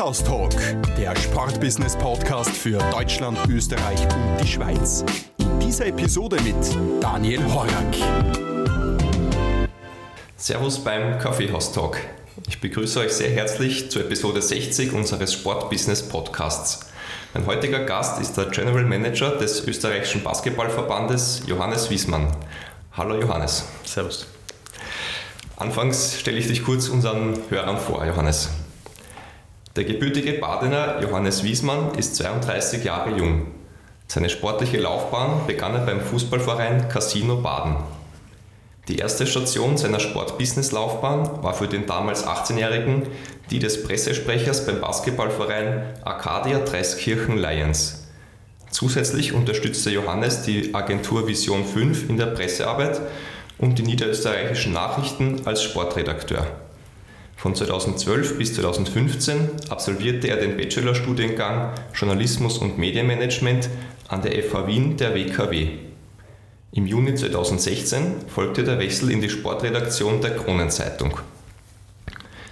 AT. Kaffeehaus-Talk, der Sportbusiness-Podcast für Deutschland, Österreich und die Schweiz. In dieser Episode mit Daniel Horak. Servus beim Kaffeehaus-Talk. Ich begrüße euch sehr herzlich zur Episode 60 unseres Sportbusiness-Podcasts. Mein heutiger Gast ist der General Manager des österreichischen Basketballverbandes, Johannes Wiesmann. Hallo Johannes. Servus. Anfangs stelle ich dich kurz unseren Hörern vor, Johannes. Der gebürtige Badener Johannes Wiesmann ist 32 Jahre jung. Seine sportliche Laufbahn begann er beim Fußballverein Casino Baden. Die erste Station seiner Sport-Business-Laufbahn war für den damals 18-Jährigen die des Pressesprechers beim Basketballverein Arcadia Dreiskirchen Lions. Zusätzlich unterstützte Johannes die Agentur Vision 5 in der Pressearbeit und die niederösterreichischen Nachrichten als Sportredakteur. Von 2012 bis 2015 absolvierte er den Bachelorstudiengang Journalismus und Medienmanagement an der FH Wien der WKW. Im Juni 2016 folgte der Wechsel in die Sportredaktion der Kronenzeitung.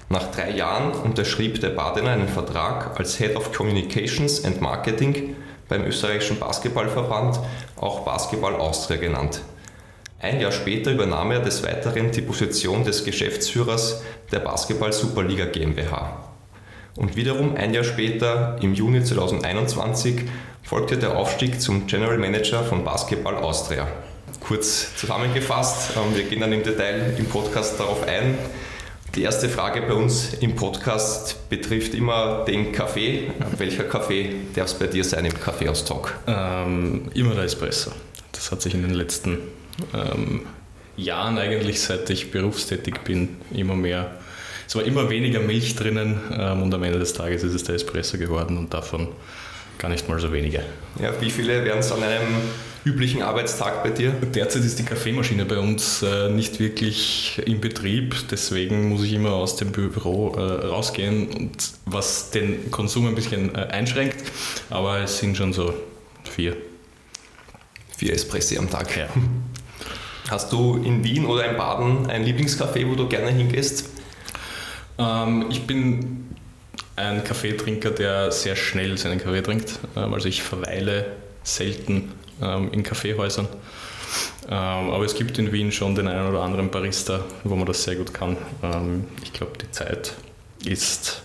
Nach drei Jahren unterschrieb der Badener einen Vertrag als Head of Communications and Marketing beim österreichischen Basketballverband, auch Basketball Austria genannt. Ein Jahr später übernahm er des Weiteren die Position des Geschäftsführers der Basketball Superliga GmbH. Und wiederum ein Jahr später, im Juni 2021, folgte der Aufstieg zum General Manager von Basketball Austria. Kurz zusammengefasst, ähm, wir gehen dann im Detail im Podcast darauf ein. Die erste Frage bei uns im Podcast betrifft immer den Kaffee. Welcher Kaffee darf es bei dir sein im Kaffeehaus-Talk? Ähm, immer der Espresso. Das hat sich in den letzten ähm, Jahren eigentlich, seit ich berufstätig bin, immer mehr. Es war immer weniger Milch drinnen ähm, und am Ende des Tages ist es der Espresso geworden und davon gar nicht mal so wenige. Ja, wie viele wären es an einem üblichen Arbeitstag bei dir? Derzeit ist die Kaffeemaschine bei uns äh, nicht wirklich in Betrieb, deswegen muss ich immer aus dem Büro äh, rausgehen, und was den Konsum ein bisschen äh, einschränkt, aber es sind schon so vier. Vier Espressi am Tag. Ja. Hast du in Wien oder in Baden ein Lieblingscafé, wo du gerne hingehst? Ähm, ich bin ein Kaffeetrinker, der sehr schnell seinen Kaffee trinkt. Ähm, also ich verweile selten ähm, in Kaffeehäusern. Ähm, aber es gibt in Wien schon den einen oder anderen Barista, wo man das sehr gut kann. Ähm, ich glaube, die Zeit ist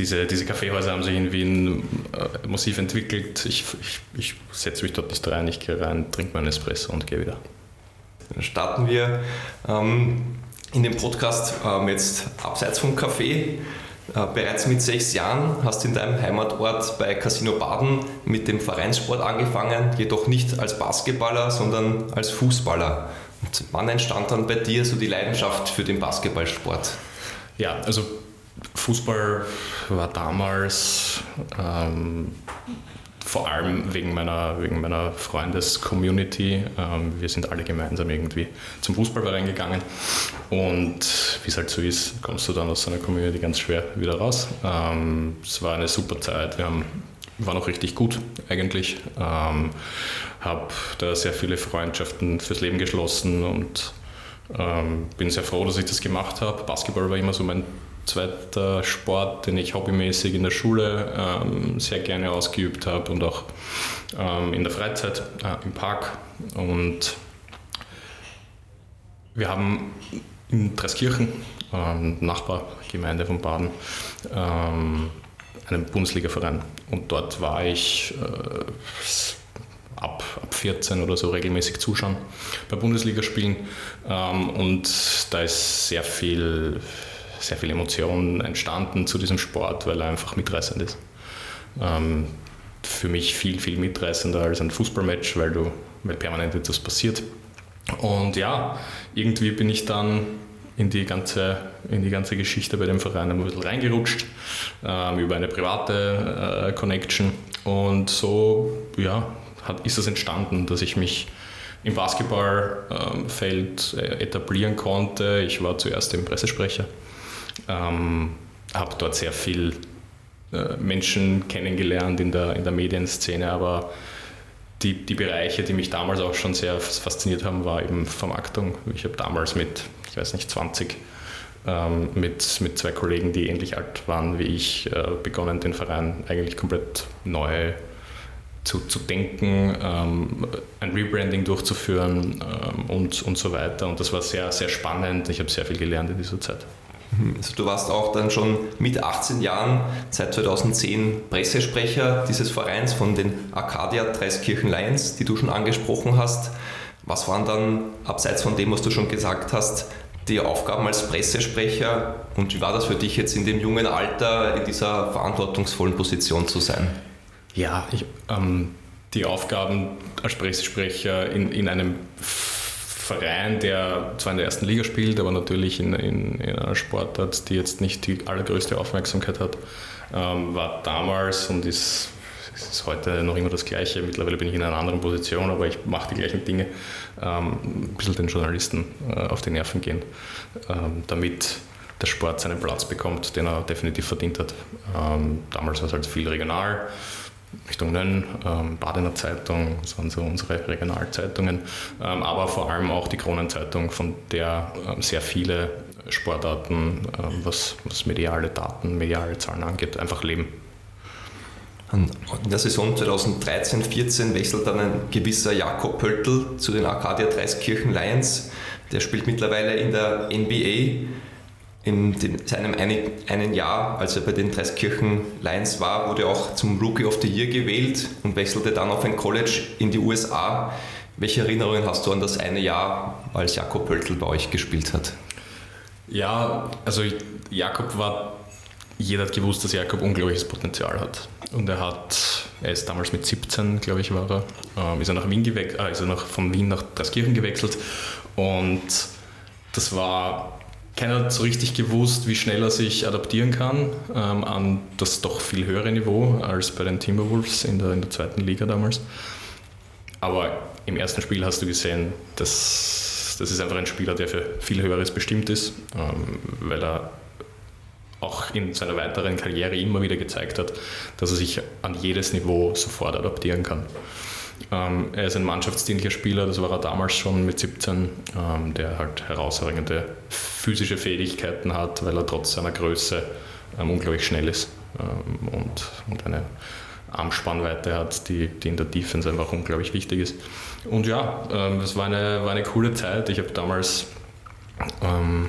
diese, diese Kaffeehäuser haben sich in Wien äh, massiv entwickelt. Ich, ich, ich setze mich dort nicht rein, ich gehe rein, trinke meinen Espresso und gehe wieder. Dann starten wir ähm, in dem Podcast ähm, jetzt abseits vom Kaffee. Äh, bereits mit sechs Jahren hast du in deinem Heimatort bei Casino Baden mit dem Vereinssport angefangen, jedoch nicht als Basketballer, sondern als Fußballer. Und wann entstand dann bei dir so die Leidenschaft für den Basketballsport? Ja, also Fußball war damals ähm, vor allem wegen meiner, wegen meiner Freundes-Community. Ähm, wir sind alle gemeinsam irgendwie zum Fußballverein gegangen. Und wie es halt so ist, kommst du dann aus so einer Community ganz schwer wieder raus. Ähm, es war eine super Zeit. Wir haben, waren auch richtig gut eigentlich. Ähm, habe da sehr viele Freundschaften fürs Leben geschlossen und ähm, bin sehr froh, dass ich das gemacht habe. Basketball war immer so mein zweiter Sport, den ich hobbymäßig in der Schule ähm, sehr gerne ausgeübt habe und auch ähm, in der Freizeit äh, im Park. Und wir haben in Dreiskirchen, ähm, Nachbargemeinde von Baden, ähm, einen Bundesligaverein. Und dort war ich äh, ab, ab 14 oder so regelmäßig zuschauen bei Bundesligaspielen. Ähm, und da ist sehr viel sehr viel Emotionen entstanden zu diesem Sport, weil er einfach mitreißend ist. Ähm, für mich viel, viel mitreißender als ein Fußballmatch, weil, du, weil permanent etwas passiert. Und ja, irgendwie bin ich dann in die ganze, in die ganze Geschichte bei dem Verein ein bisschen reingerutscht, ähm, über eine private äh, Connection. Und so ja, hat, ist es entstanden, dass ich mich im Basketballfeld äh, etablieren konnte. Ich war zuerst im Pressesprecher, ähm, habe dort sehr viel äh, Menschen kennengelernt in der, in der Medienszene, aber die, die Bereiche, die mich damals auch schon sehr fasziniert haben, war eben Vermarktung. Ich habe damals mit, ich weiß nicht, 20 ähm, mit, mit zwei Kollegen, die ähnlich alt waren wie ich, äh, begonnen, den Verein eigentlich komplett neu zu, zu denken, ähm, ein Rebranding durchzuführen ähm, und, und so weiter. Und das war sehr, sehr spannend. Ich habe sehr viel gelernt in dieser Zeit. Mhm. Also du warst auch dann schon mit 18 Jahren, seit 2010, Pressesprecher dieses Vereins von den Arcadia Dreiskirchen Lions, die du schon angesprochen hast. Was waren dann, abseits von dem, was du schon gesagt hast, die Aufgaben als Pressesprecher und wie war das für dich jetzt in dem jungen Alter in dieser verantwortungsvollen Position zu sein? Ja, ich, ähm, die Aufgaben als Pressesprecher in, in einem Verein, der zwar in der ersten Liga spielt, aber natürlich in, in, in einer Sportart, die jetzt nicht die allergrößte Aufmerksamkeit hat, ähm, war damals und ist, ist heute noch immer das Gleiche. Mittlerweile bin ich in einer anderen Position, aber ich mache die gleichen Dinge. Ähm, ein bisschen den Journalisten äh, auf die Nerven gehen, ähm, damit der Sport seinen Platz bekommt, den er definitiv verdient hat. Ähm, damals war es halt viel regional. Richtung Nönn, ähm, Badener Zeitung, das waren so unsere Regionalzeitungen, ähm, aber vor allem auch die Kronenzeitung, von der ähm, sehr viele Sportarten, ähm, was, was mediale Daten, mediale Zahlen angeht, einfach leben. In der Saison 2013-14 wechselt dann ein gewisser Jakob Pöltl zu den Arcadia Dreiskirchen Lions. Der spielt mittlerweile in der NBA in seinem einen, einen Jahr, als er bei den Dreiskirchen Lions war, wurde er auch zum Rookie of the Year gewählt und wechselte dann auf ein College in die USA. Welche Erinnerungen hast du an das eine Jahr, als Jakob Pöltl bei euch gespielt hat? Ja, also Jakob war, jeder hat gewusst, dass Jakob unglaubliches Potenzial hat. Und er hat, er ist damals mit 17, glaube ich, war er, ähm, ist er nach Wien gewechselt, äh, ist er nach, von Wien nach Dreiskirchen gewechselt. Und das war keiner hat so richtig gewusst, wie schnell er sich adaptieren kann ähm, an das doch viel höhere Niveau als bei den Timberwolves in der, in der zweiten Liga damals. Aber im ersten Spiel hast du gesehen, dass das ist einfach ein Spieler, der für viel Höheres bestimmt ist, ähm, weil er auch in seiner weiteren Karriere immer wieder gezeigt hat, dass er sich an jedes Niveau sofort adaptieren kann. Ähm, er ist ein mannschaftsdienlicher Spieler, das war er damals schon mit 17, ähm, der halt herausragende physische Fähigkeiten hat, weil er trotz seiner Größe ähm, unglaublich schnell ist ähm, und, und eine Armspannweite hat, die, die in der Defense einfach unglaublich wichtig ist. Und ja, ähm, es war eine, war eine coole Zeit. Ich habe damals ähm,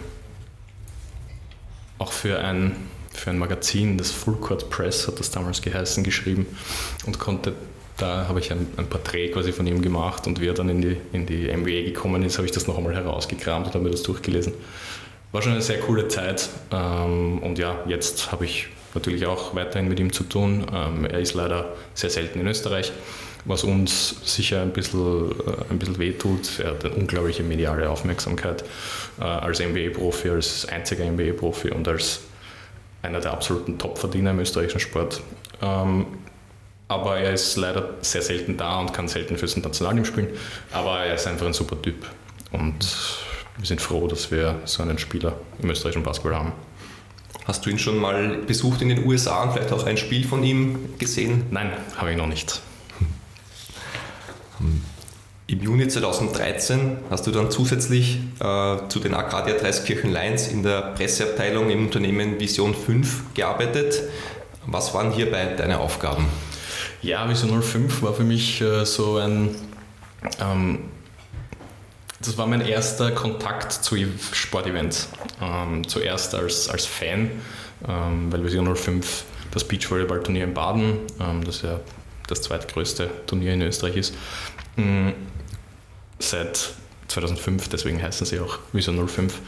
auch für ein, für ein Magazin, das Full Court Press hat das damals geheißen, geschrieben und konnte da habe ich ein, ein, Porträt quasi von ihm gemacht und wie er dann in die, in die MBA gekommen ist, habe ich das noch einmal herausgekramt und habe mir das durchgelesen. War schon eine sehr coole Zeit ähm, und ja, jetzt habe ich natürlich auch weiterhin mit ihm zu tun. Ähm, er ist leider sehr selten in Österreich, was uns sicher ein bisschen, äh, ein bisschen wehtut. Er hat eine unglaubliche mediale Aufmerksamkeit äh, als NBA-Profi, als einziger NBA-Profi und als einer der absoluten Top-Verdiener im österreichischen Sport. Ähm, aber er ist leider sehr selten da und kann selten fürs Nationalteam spielen. Aber er ist einfach ein super Typ und wir sind froh, dass wir so einen Spieler im österreichischen Basketball haben. Hast du ihn schon mal besucht in den USA und vielleicht auch ein Spiel von ihm gesehen? Nein, habe ich noch nicht. Im Juni 2013 hast du dann zusätzlich äh, zu den Arcadia Dreiskirchen Lions in der Presseabteilung im Unternehmen Vision 5 gearbeitet. Was waren hierbei deine Aufgaben? Ja, Vision 05 war für mich äh, so ein. Ähm, das war mein erster Kontakt zu Sportevents. Ähm, zuerst als, als Fan, ähm, weil Vision 05 das Beachvolleyball-Turnier in Baden, ähm, das ja das zweitgrößte Turnier in Österreich ist, ähm, seit 2005, deswegen heißen sie auch Vision 05,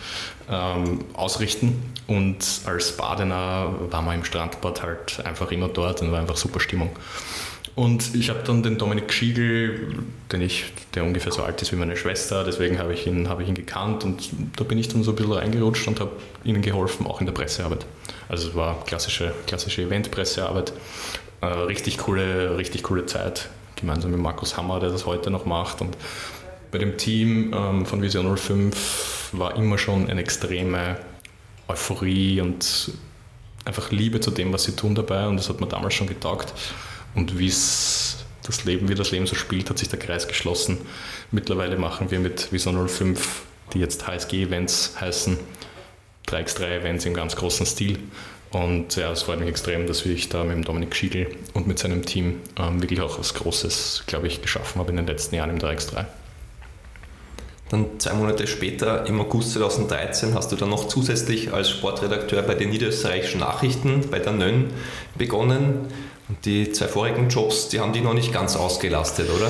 ähm, ausrichten. Und als Badener war man im Strandbad halt einfach immer dort und war einfach super Stimmung. Und ich habe dann den Dominik Schiegel, den ich, der ungefähr so alt ist wie meine Schwester, deswegen habe ich, ihn, hab ich ihn gekannt und da bin ich dann so ein bisschen reingerutscht und habe ihnen geholfen, auch in der Pressearbeit. Also es war klassische, klassische Event-Pressearbeit. Äh, richtig, coole, richtig coole Zeit, gemeinsam mit Markus Hammer, der das heute noch macht. Und bei dem Team ähm, von Vision 05 war immer schon eine extreme Euphorie und einfach Liebe zu dem, was sie tun dabei und das hat mir damals schon getaugt. Und wie das Leben, wie das Leben so spielt, hat sich der Kreis geschlossen. Mittlerweile machen wir mit Vision 05, die jetzt HSG-Events heißen, 3x3-Events im ganz großen Stil. Und ja, es freut mich extrem, dass ich da mit dem Dominik Schiegel und mit seinem Team ähm, wirklich auch was Großes, glaube ich, geschaffen habe in den letzten Jahren im 3x3. Dann zwei Monate später, im August 2013, hast du dann noch zusätzlich als Sportredakteur bei den Niederösterreichischen Nachrichten, bei der NÖN, begonnen. Die zwei vorigen Jobs, die haben die noch nicht ganz ausgelastet, oder?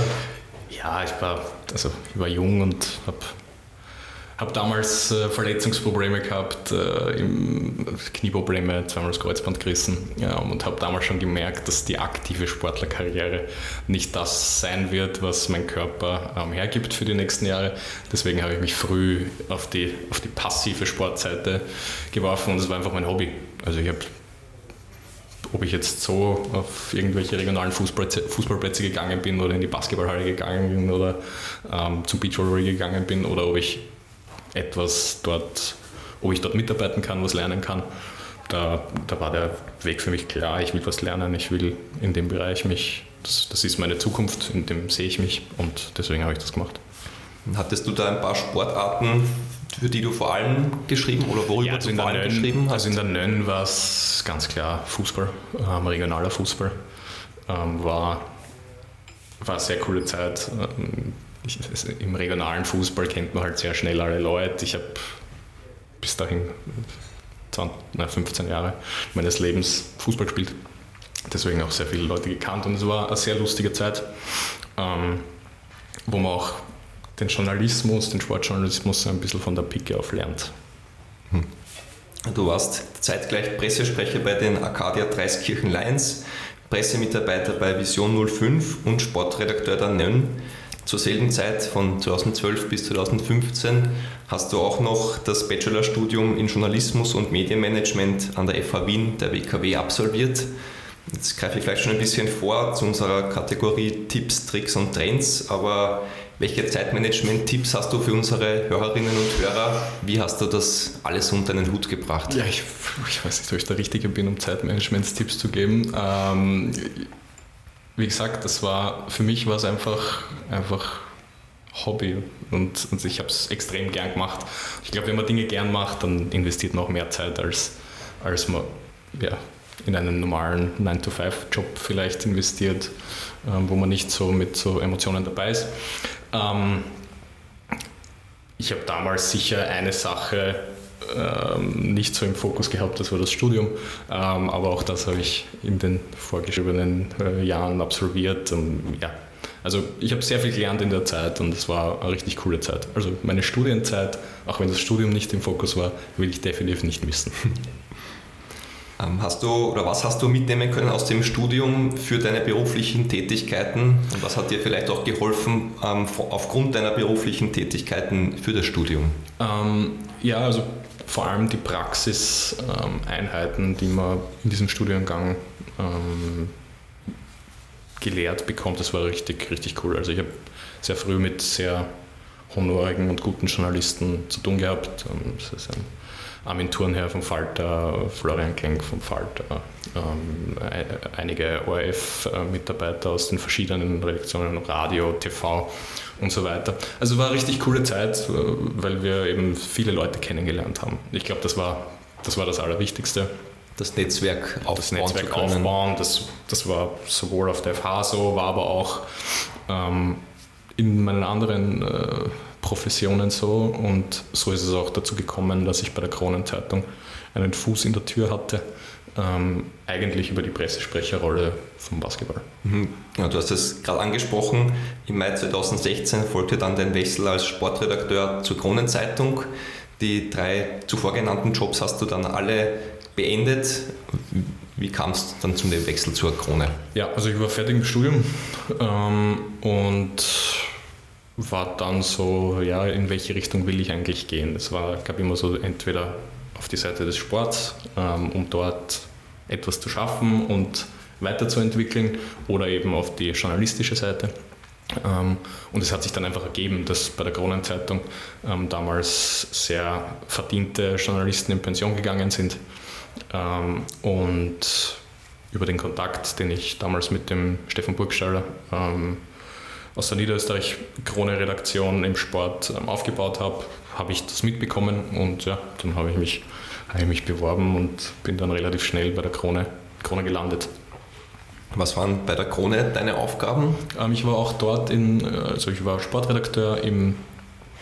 Ja, ich war, also ich war jung und habe habe damals äh, Verletzungsprobleme gehabt, äh, im Knieprobleme, zweimal das Kreuzband gerissen ja, und habe damals schon gemerkt, dass die aktive Sportlerkarriere nicht das sein wird, was mein Körper ähm, hergibt für die nächsten Jahre. Deswegen habe ich mich früh auf die, auf die passive Sportseite geworfen und es war einfach mein Hobby. Also ich habe ob ich jetzt so auf irgendwelche regionalen Fußballplätze, Fußballplätze gegangen bin oder in die Basketballhalle gegangen bin oder ähm, zum Beachvolleyball gegangen bin oder ob ich etwas dort, ob ich dort mitarbeiten kann, was lernen kann. Da, da war der Weg für mich klar, ich will was lernen, ich will in dem Bereich mich, das, das ist meine Zukunft, in dem sehe ich mich und deswegen habe ich das gemacht. Hattest du da ein paar Sportarten, für die du vor allem geschrieben oder worüber ja, also du vor allem Nön, geschrieben hast? Also in der Nön war es ganz klar Fußball, ähm, regionaler Fußball. Ähm, war, war eine sehr coole Zeit. Ähm, ich, im regionalen Fußball kennt man halt sehr schnell alle Leute. Ich habe bis dahin 20, na, 15 Jahre meines Lebens Fußball gespielt. Deswegen auch sehr viele Leute gekannt und es war eine sehr lustige Zeit, ähm, wo man auch den Journalismus, den Sportjournalismus ein bisschen von der Picke auf lernt. Hm. Du warst zeitgleich Pressesprecher bei den Arcadia Dreiskirchen Lions, Pressemitarbeiter bei Vision 05 und Sportredakteur der NÖN. Zur selben Zeit, von 2012 bis 2015, hast du auch noch das Bachelorstudium in Journalismus und Medienmanagement an der FH Wien, der WKW, absolviert. Jetzt greife ich vielleicht schon ein bisschen vor zu unserer Kategorie Tipps, Tricks und Trends, aber welche Zeitmanagement-Tipps hast du für unsere Hörerinnen und Hörer? Wie hast du das alles unter einen Hut gebracht? Ja, ich, ich weiß nicht, ob ich der Richtige bin, um Zeitmanagement-Tipps zu geben. Ähm, wie gesagt, das war für mich war es einfach, einfach Hobby und, und ich habe es extrem gern gemacht. Ich glaube, wenn man Dinge gern macht, dann investiert man auch mehr Zeit, als, als man ja, in einen normalen 9-to-5-Job vielleicht investiert, ähm, wo man nicht so mit so Emotionen dabei ist. Ähm, ich habe damals sicher eine Sache ähm, nicht so im Fokus gehabt, das war das Studium. Aber auch das habe ich in den vorgeschriebenen äh, Jahren absolviert. Ja, also ich habe sehr viel gelernt in der Zeit und es war eine richtig coole Zeit. Also meine Studienzeit, auch wenn das Studium nicht im Fokus war, will ich definitiv nicht missen. Ähm, hast du oder was hast du mitnehmen können aus dem Studium für deine beruflichen Tätigkeiten und was hat dir vielleicht auch geholfen ähm, aufgrund deiner beruflichen Tätigkeiten für das Studium? Ähm, ja, also vor allem die Praxiseinheiten, die man in diesem Studiengang ähm, gelehrt bekommt, das war richtig, richtig cool. Also ich habe sehr früh mit sehr honorigen und guten Journalisten zu tun gehabt. Ähm, das ist ein Armin Thurnherr vom Falter, Florian Klenk vom Falter, ähm, einige ORF-Mitarbeiter aus den verschiedenen Redaktionen, Radio, TV und so weiter. Also war eine richtig coole Zeit, weil wir eben viele Leute kennengelernt haben. Ich glaube, das war, das war das Allerwichtigste. Das Netzwerk aufbauen. Das Netzwerk aufbauen, das, das war sowohl auf der FH so, war aber auch ähm, in meinen anderen äh, Professionen so und so ist es auch dazu gekommen, dass ich bei der Kronenzeitung einen Fuß in der Tür hatte, ähm, eigentlich über die Pressesprecherrolle vom Basketball. Mhm. Ja, du hast es gerade angesprochen, im Mai 2016 folgte dann dein Wechsel als Sportredakteur zur Kronenzeitung. Die drei zuvor genannten Jobs hast du dann alle beendet. Wie kam es dann zum Wechsel zur Krone? Ja, also ich war fertig im Studium ähm, und war dann so, ja, in welche Richtung will ich eigentlich gehen? Es war, gab immer so entweder auf die Seite des Sports, ähm, um dort etwas zu schaffen und weiterzuentwickeln oder eben auf die journalistische Seite. Ähm, und es hat sich dann einfach ergeben, dass bei der Kronenzeitung ähm, damals sehr verdiente Journalisten in Pension gegangen sind. Ähm, und über den Kontakt, den ich damals mit dem Stefan Burgstaller aus der Niederösterreich Krone-Redaktion im Sport aufgebaut habe, habe ich das mitbekommen und ja, dann habe ich mich, habe ich mich beworben und bin dann relativ schnell bei der Krone, Krone gelandet. Was waren bei der Krone deine Aufgaben? Ähm, ich war auch dort in, also ich war Sportredakteur im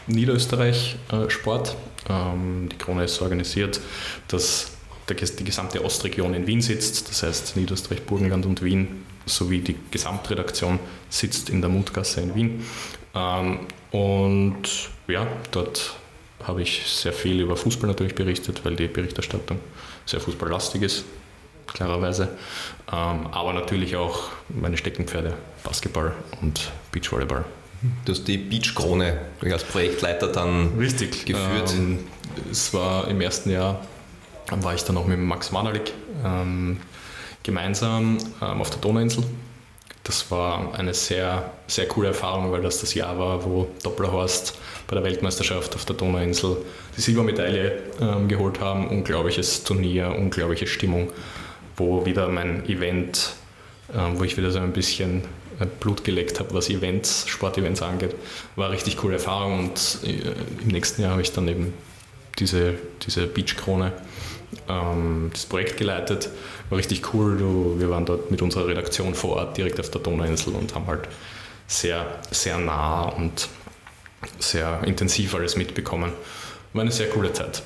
Niederösterreich äh, Sport. Ähm, die Krone ist so organisiert, dass die gesamte Ostregion in Wien sitzt, das heißt Niederösterreich, Burgenland und Wien, sowie die Gesamtredaktion sitzt in der Mutgasse in Wien. Ähm, und ja, dort habe ich sehr viel über Fußball natürlich berichtet, weil die Berichterstattung sehr fußballlastig ist klarerweise. Ähm, aber natürlich auch meine Steckenpferde, Basketball und Beachvolleyball. Du hast die Beachkrone als Projektleiter dann Richtig. geführt. Ähm, es war im ersten Jahr, war ich dann auch mit Max Manalik ähm, gemeinsam ähm, auf der Donauinsel. Das war eine sehr, sehr coole Erfahrung, weil das das Jahr war, wo Dopplerhorst bei der Weltmeisterschaft auf der Donauinsel die Silbermedaille ähm, geholt haben. Unglaubliches Turnier, unglaubliche Stimmung wo wieder mein Event, ähm, wo ich wieder so ein bisschen äh, Blut geleckt habe, was Events, Sportevents angeht, war eine richtig coole Erfahrung und äh, im nächsten Jahr habe ich dann eben diese, diese Beachkrone, ähm, das Projekt geleitet. War richtig cool. Du, wir waren dort mit unserer Redaktion vor Ort direkt auf der Donauinsel und haben halt sehr, sehr nah und sehr intensiv alles mitbekommen. War eine sehr coole Zeit.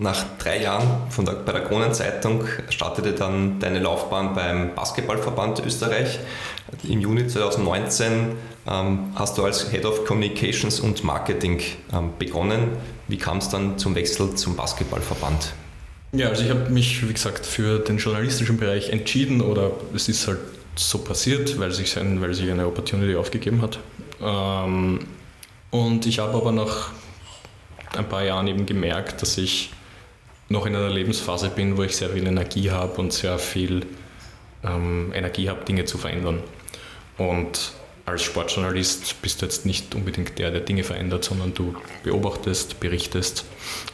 Nach drei Jahren von der, bei der Kronenzeitung startete dann deine Laufbahn beim Basketballverband Österreich. Im Juni 2019 ähm, hast du als Head of Communications und Marketing ähm, begonnen. Wie kam es dann zum Wechsel zum Basketballverband? Ja, also ich habe mich, wie gesagt, für den journalistischen Bereich entschieden oder es ist halt so passiert, weil sich, ein, weil sich eine Opportunity aufgegeben hat. Ähm, und ich habe aber nach ein paar Jahren eben gemerkt, dass ich noch in einer Lebensphase bin, wo ich sehr viel Energie habe und sehr viel ähm, Energie habe, Dinge zu verändern. Und als Sportjournalist bist du jetzt nicht unbedingt der, der Dinge verändert, sondern du beobachtest, berichtest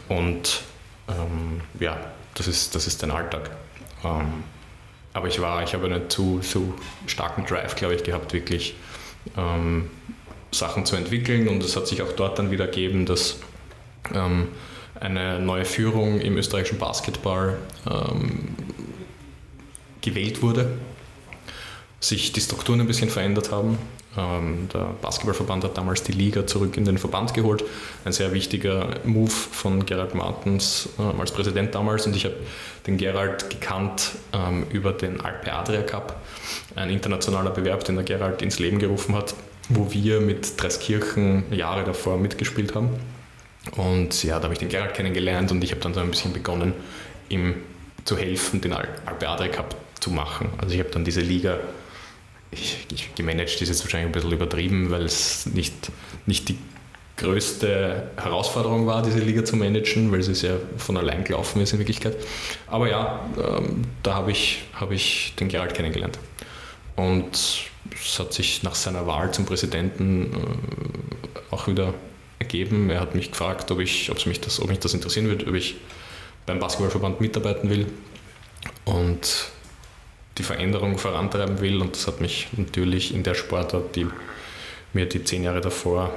und ähm, ja, das ist, das ist dein Alltag. Ähm, aber ich war, ich habe einen zu, zu starken Drive, glaube ich, gehabt, wirklich ähm, Sachen zu entwickeln und es hat sich auch dort dann wieder gegeben, dass ähm, eine neue Führung im österreichischen Basketball ähm, gewählt wurde, sich die Strukturen ein bisschen verändert haben. Ähm, der Basketballverband hat damals die Liga zurück in den Verband geholt. Ein sehr wichtiger Move von Gerald Martens ähm, als Präsident damals. Und ich habe den Gerald gekannt ähm, über den Alpe Adria Cup, ein internationaler Bewerb, den der Gerald ins Leben gerufen hat, wo wir mit Dreiskirchen Jahre davor mitgespielt haben. Und ja, da habe ich den Gerald kennengelernt und ich habe dann so ein bisschen begonnen, ihm zu helfen, den Alpe Adria Cup zu machen. Also ich habe dann diese Liga, ich, ich, gemanagt ist jetzt wahrscheinlich ein bisschen übertrieben, weil es nicht, nicht die größte Herausforderung war, diese Liga zu managen, weil sie sehr von allein gelaufen ist in Wirklichkeit. Aber ja, ähm, da habe ich, hab ich den Gerald kennengelernt. Und es hat sich nach seiner Wahl zum Präsidenten äh, auch wieder ergeben. Er hat mich gefragt, ob, ich, ob, mich, das, ob mich das interessieren würde, ob ich beim Basketballverband mitarbeiten will und die Veränderung vorantreiben will. Und das hat mich natürlich in der Sportart, die mir die zehn Jahre davor,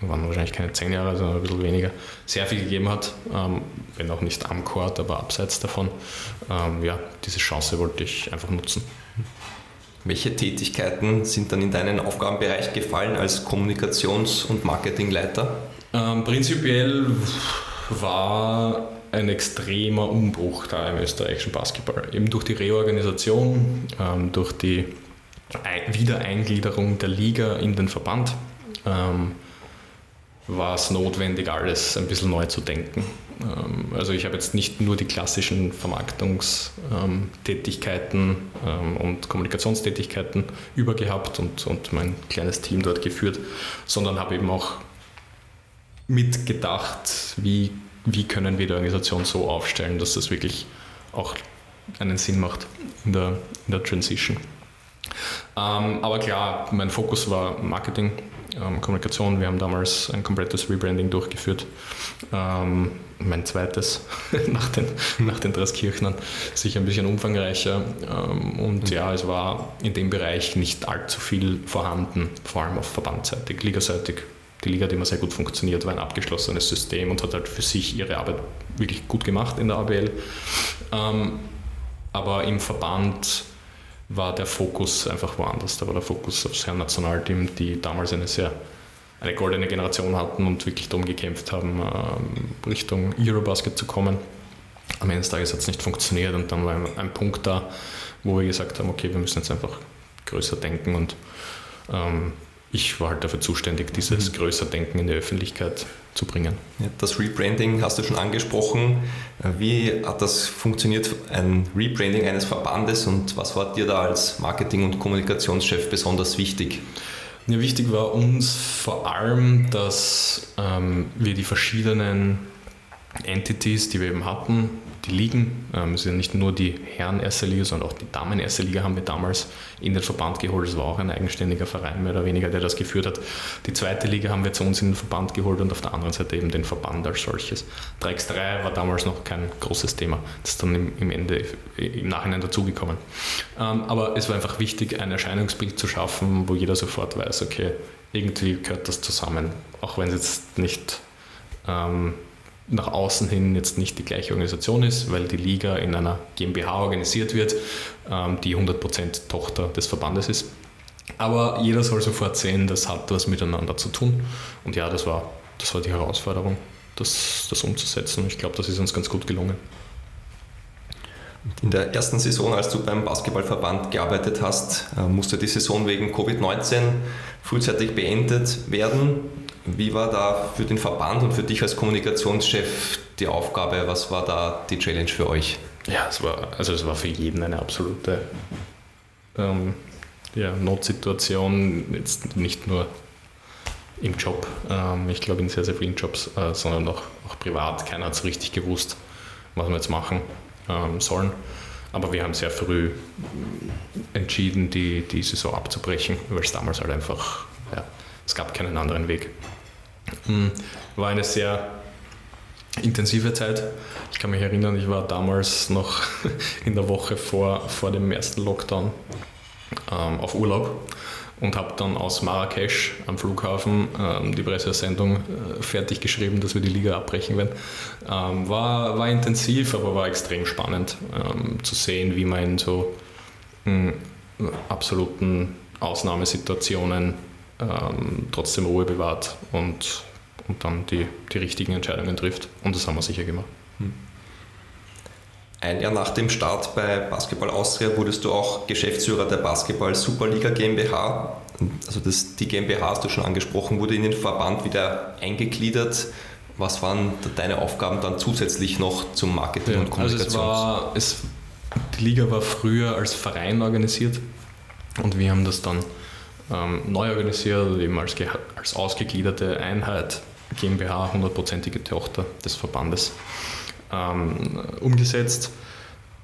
waren wahrscheinlich keine zehn Jahre, sondern ein bisschen weniger, sehr viel gegeben hat. Ähm, wenn auch nicht am Court, aber abseits davon. Ähm, ja, diese Chance wollte ich einfach nutzen. Welche Tätigkeiten sind dann in deinen Aufgabenbereich gefallen als Kommunikations- und Marketingleiter? Ähm, prinzipiell war ein extremer Umbruch da im österreichischen Basketball. Eben durch die Reorganisation, ähm, durch die Wiedereingliederung der Liga in den Verband ähm, war es notwendig, alles ein bisschen neu zu denken. Ähm, also ich habe jetzt nicht nur die klassischen Vermarktungstätigkeiten ähm, und Kommunikationstätigkeiten übergehabt und, und mein kleines Team dort geführt, sondern habe eben auch mitgedacht, wie, wie können wir die Organisation so aufstellen, dass das wirklich auch einen Sinn macht in der, in der Transition. Ähm, aber klar, mein Fokus war Marketing, ähm, Kommunikation. Wir haben damals ein komplettes Rebranding durchgeführt. Ähm, mein zweites nach den, nach den Draskirchnern, sicher ein bisschen umfangreicher. Ähm, und mhm. ja, es war in dem Bereich nicht allzu viel vorhanden, vor allem auf verbandseitig, ligaseitig. Die Liga hat immer sehr gut funktioniert, war ein abgeschlossenes System und hat halt für sich ihre Arbeit wirklich gut gemacht in der ABL. Ähm, aber im Verband war der Fokus einfach woanders. Da war der Fokus aufs Herren-Nationalteam, die damals eine sehr eine goldene Generation hatten und wirklich darum gekämpft haben, ähm, Richtung Eurobasket zu kommen. Am Ende des Tages hat es nicht funktioniert und dann war ein, Punkt da, wo wir gesagt haben, okay, wir müssen jetzt einfach größer denken und ähm, ich war halt dafür zuständig, dieses mhm. größer Denken in die Öffentlichkeit zu bringen. das Rebranding hast du schon angesprochen. Wie hat das funktioniert, ein Rebranding eines Verbandes und was war dir da als Marketing- und Kommunikationschef besonders wichtig? Ja, wichtig war uns vor allem, dass ähm, wir die verschiedenen Entities, die wir eben hatten, die Ligen. Ähm, es ja nicht nur die Herren erste Liga, sondern auch die Damen erste Liga haben wir damals in den Verband geholt. Es war auch ein eigenständiger Verein mehr oder weniger, der das geführt hat. Die zweite Liga haben wir zu uns in den Verband geholt und auf der anderen Seite eben den Verband als solches. 3x3 war damals noch kein großes Thema. Das ist dann im, im Ende, im Nachhinein dazugekommen. Ähm, aber es war einfach wichtig, ein Erscheinungsbild zu schaffen, wo jeder sofort weiß, okay, irgendwie gehört das zusammen. Auch wenn es jetzt nicht ähm, nach außen hin jetzt nicht die gleiche Organisation ist, weil die Liga in einer GmbH organisiert wird, ähm, die 100% Tochter des Verbandes ist. Aber jeder soll sofort sehen, das hat was miteinander zu tun. Und ja, das war, das war die Herausforderung, das, das umzusetzen. Ich glaube, das ist uns ganz gut gelungen. In der ersten Saison, als du beim Basketballverband gearbeitet hast, äh, musste die Saison wegen Covid-19 frühzeitig beendet werden. Wie war da für den Verband und für dich als Kommunikationschef die Aufgabe? Was war da die Challenge für euch? Ja, es war, also es war für jeden eine absolute ähm, ja, Notsituation, jetzt nicht nur im Job, ähm, ich glaube in sehr, sehr vielen Jobs, äh, sondern auch, auch privat. Keiner hat so richtig gewusst, was wir jetzt machen ähm, sollen. Aber wir haben sehr früh entschieden, die, die Saison abzubrechen, weil es damals halt einfach, ja, es gab keinen anderen Weg. Hm, war eine sehr intensive Zeit. Ich kann mich erinnern, ich war damals noch in der Woche vor, vor dem ersten Lockdown ähm, auf Urlaub und habe dann aus Marrakesch am Flughafen ähm, die Pressesendung äh, fertig geschrieben, dass wir die Liga abbrechen werden. Ähm, war, war intensiv, aber war extrem spannend ähm, zu sehen, wie man in so mh, hm, absoluten Ausnahmesituationen ähm, trotzdem Ruhe bewahrt und, und dann die, die richtigen Entscheidungen trifft. Und das haben wir sicher gemacht. Hm. Ein Jahr nach dem Start bei Basketball Austria wurdest du auch Geschäftsführer der Basketball Superliga GmbH. Also das, die GmbH hast du schon angesprochen, wurde in den Verband wieder eingegliedert. Was waren deine Aufgaben dann zusätzlich noch zum Marketing ja, und Kommunikation? Also es war, es, die Liga war früher als Verein organisiert und wir haben das dann ähm, neu organisiert, eben als, als ausgegliederte Einheit, GmbH, hundertprozentige Tochter des Verbandes, ähm, umgesetzt.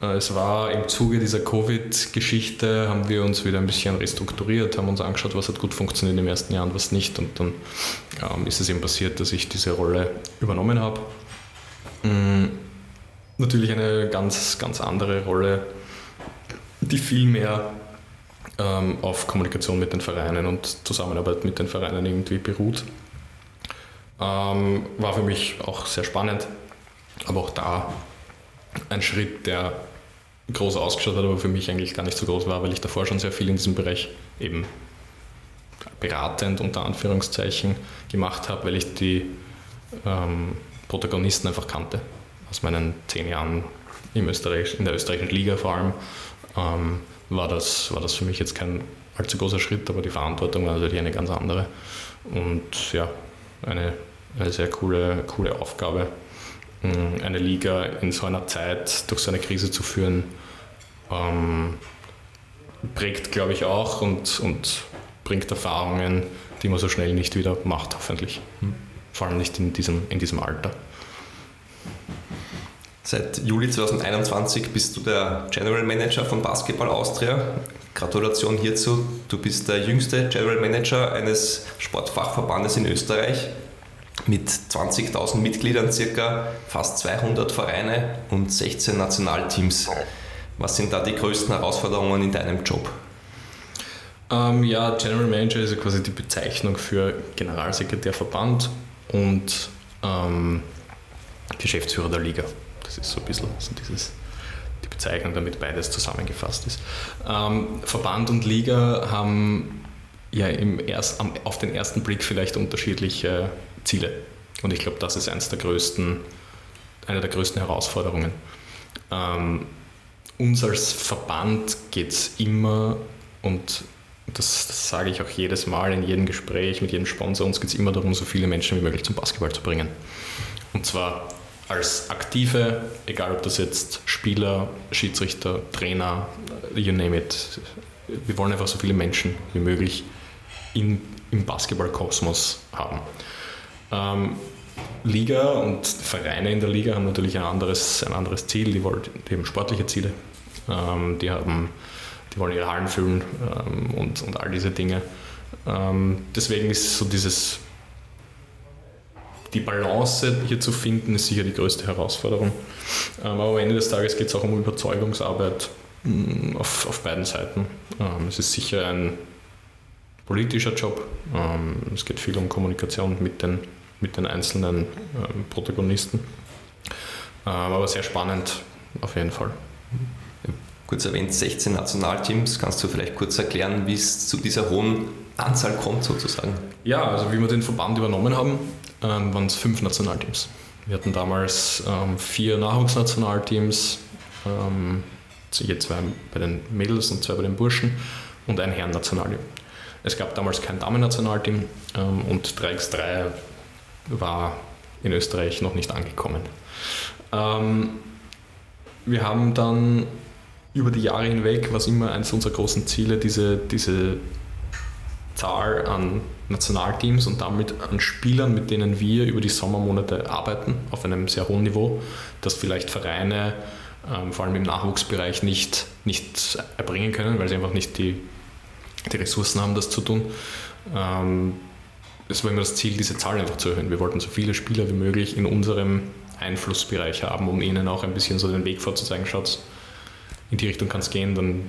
Äh, es war im Zuge dieser Covid-Geschichte, haben wir uns wieder ein bisschen restrukturiert, haben uns angeschaut, was hat gut funktioniert im ersten Jahr und was nicht. Und dann ähm, ist es eben passiert, dass ich diese Rolle übernommen habe. Mhm. Natürlich eine ganz, ganz andere Rolle, die viel mehr ähm, auf Kommunikation mit den Vereinen und Zusammenarbeit mit den Vereinen irgendwie beruht. Ähm, war für mich auch sehr spannend, aber auch da ein Schritt, der groß ausgeschaut hat, aber für mich eigentlich gar nicht so groß war, weil ich davor schon sehr viel in diesem Bereich eben beratend unter Anführungszeichen gemacht habe, weil ich die ähm, Protagonisten einfach kannte aus meinen zehn Jahren in der österreichischen Liga vor allem. Ähm, war das, war das für mich jetzt kein allzu großer Schritt, aber die Verantwortung war natürlich eine ganz andere. Und ja, eine, eine sehr coole, coole Aufgabe. Mm, eine Liga in so einer Zeit durch so eine Krise zu führen, ähm, prägt, glaube ich, auch und, und bringt Erfahrungen, die man so schnell nicht wieder macht, hoffentlich. Hm. Vor allem nicht in diesem, in diesem Alter. Seit Juli 2021 bist du der General Manager von Basketball Austria. Gratulation hierzu. Du bist der jüngste General Manager eines Sportfachverbandes in Österreich mit 20.000 Mitgliedern, circa fast 200 Vereine und 16 Nationalteams. Was sind da die größten Herausforderungen in deinem Job? Ähm, ja, General Manager ist ja quasi die Bezeichnung für Generalsekretärverband und ähm, Geschäftsführer der Liga. Das ist so ein bisschen so dieses, die Bezeichnung, damit beides zusammengefasst ist. Ähm, Verband und Liga haben ja im erst, auf den ersten Blick vielleicht unterschiedliche Ziele. Und ich glaube, das ist eines der größten, eine der größten Herausforderungen. Ähm, uns als Verband geht es immer und das, das, sage ich auch jedes Mal in jedem Gespräch mit jedem Sponsor, uns geht es immer darum, so viele Menschen wie möglich zum Basketball zu bringen. Und zwar als Aktive, egal ob das jetzt Spieler, Schiedsrichter, Trainer, you name it. Wir wollen einfach so viele Menschen wie möglich in, im Basketballkosmos haben. Ähm, Liga und Vereine in der Liga haben natürlich ein anderes, ein anderes Ziel, die, wollen, die haben sportliche Ziele, ähm, die, haben, die wollen ihre Hallen füllen ähm, und, und all diese Dinge. Ähm, deswegen ist so dieses, die Balance hier zu finden, ist sicher die größte Herausforderung. Ähm, aber am Ende des Tages geht es auch um Überzeugungsarbeit mm, auf, auf beiden Seiten. Ähm, es ist sicher ein politischer Job. es geht viel um Kommunikation mit den mit den einzelnen ähm, Protagonisten. Ähm, aber sehr spannend auf jeden Fall. Kurz erwähnt, 16 Nationalteams. Kannst du vielleicht kurz erklären, wie es zu dieser hohen Anzahl kommt sozusagen? Ja, also wie wir den Verband übernommen haben, ähm, waren es fünf Nationalteams. Wir hatten damals ähm, vier Nachwuchsnationalteams, ähm, je zwei bei den Mädels und zwei bei den Burschen und ein Herren-Nationalteam. Es gab damals kein Damen-Nationalteam ähm, und 3x3 war in Österreich noch nicht angekommen. Ähm, wir haben dann über die Jahre hinweg, was immer eines unserer großen Ziele, diese, diese Zahl an Nationalteams und damit an Spielern, mit denen wir über die Sommermonate arbeiten, auf einem sehr hohen Niveau, dass vielleicht Vereine ähm, vor allem im Nachwuchsbereich nicht, nicht erbringen können, weil sie einfach nicht die, die Ressourcen haben, das zu tun. Ähm, es war immer das Ziel, diese Zahl einfach zu erhöhen. Wir wollten so viele Spieler wie möglich in unserem Einflussbereich haben, um ihnen auch ein bisschen so den Weg vorzuzeigen. Schaut, in die Richtung kann es gehen, dann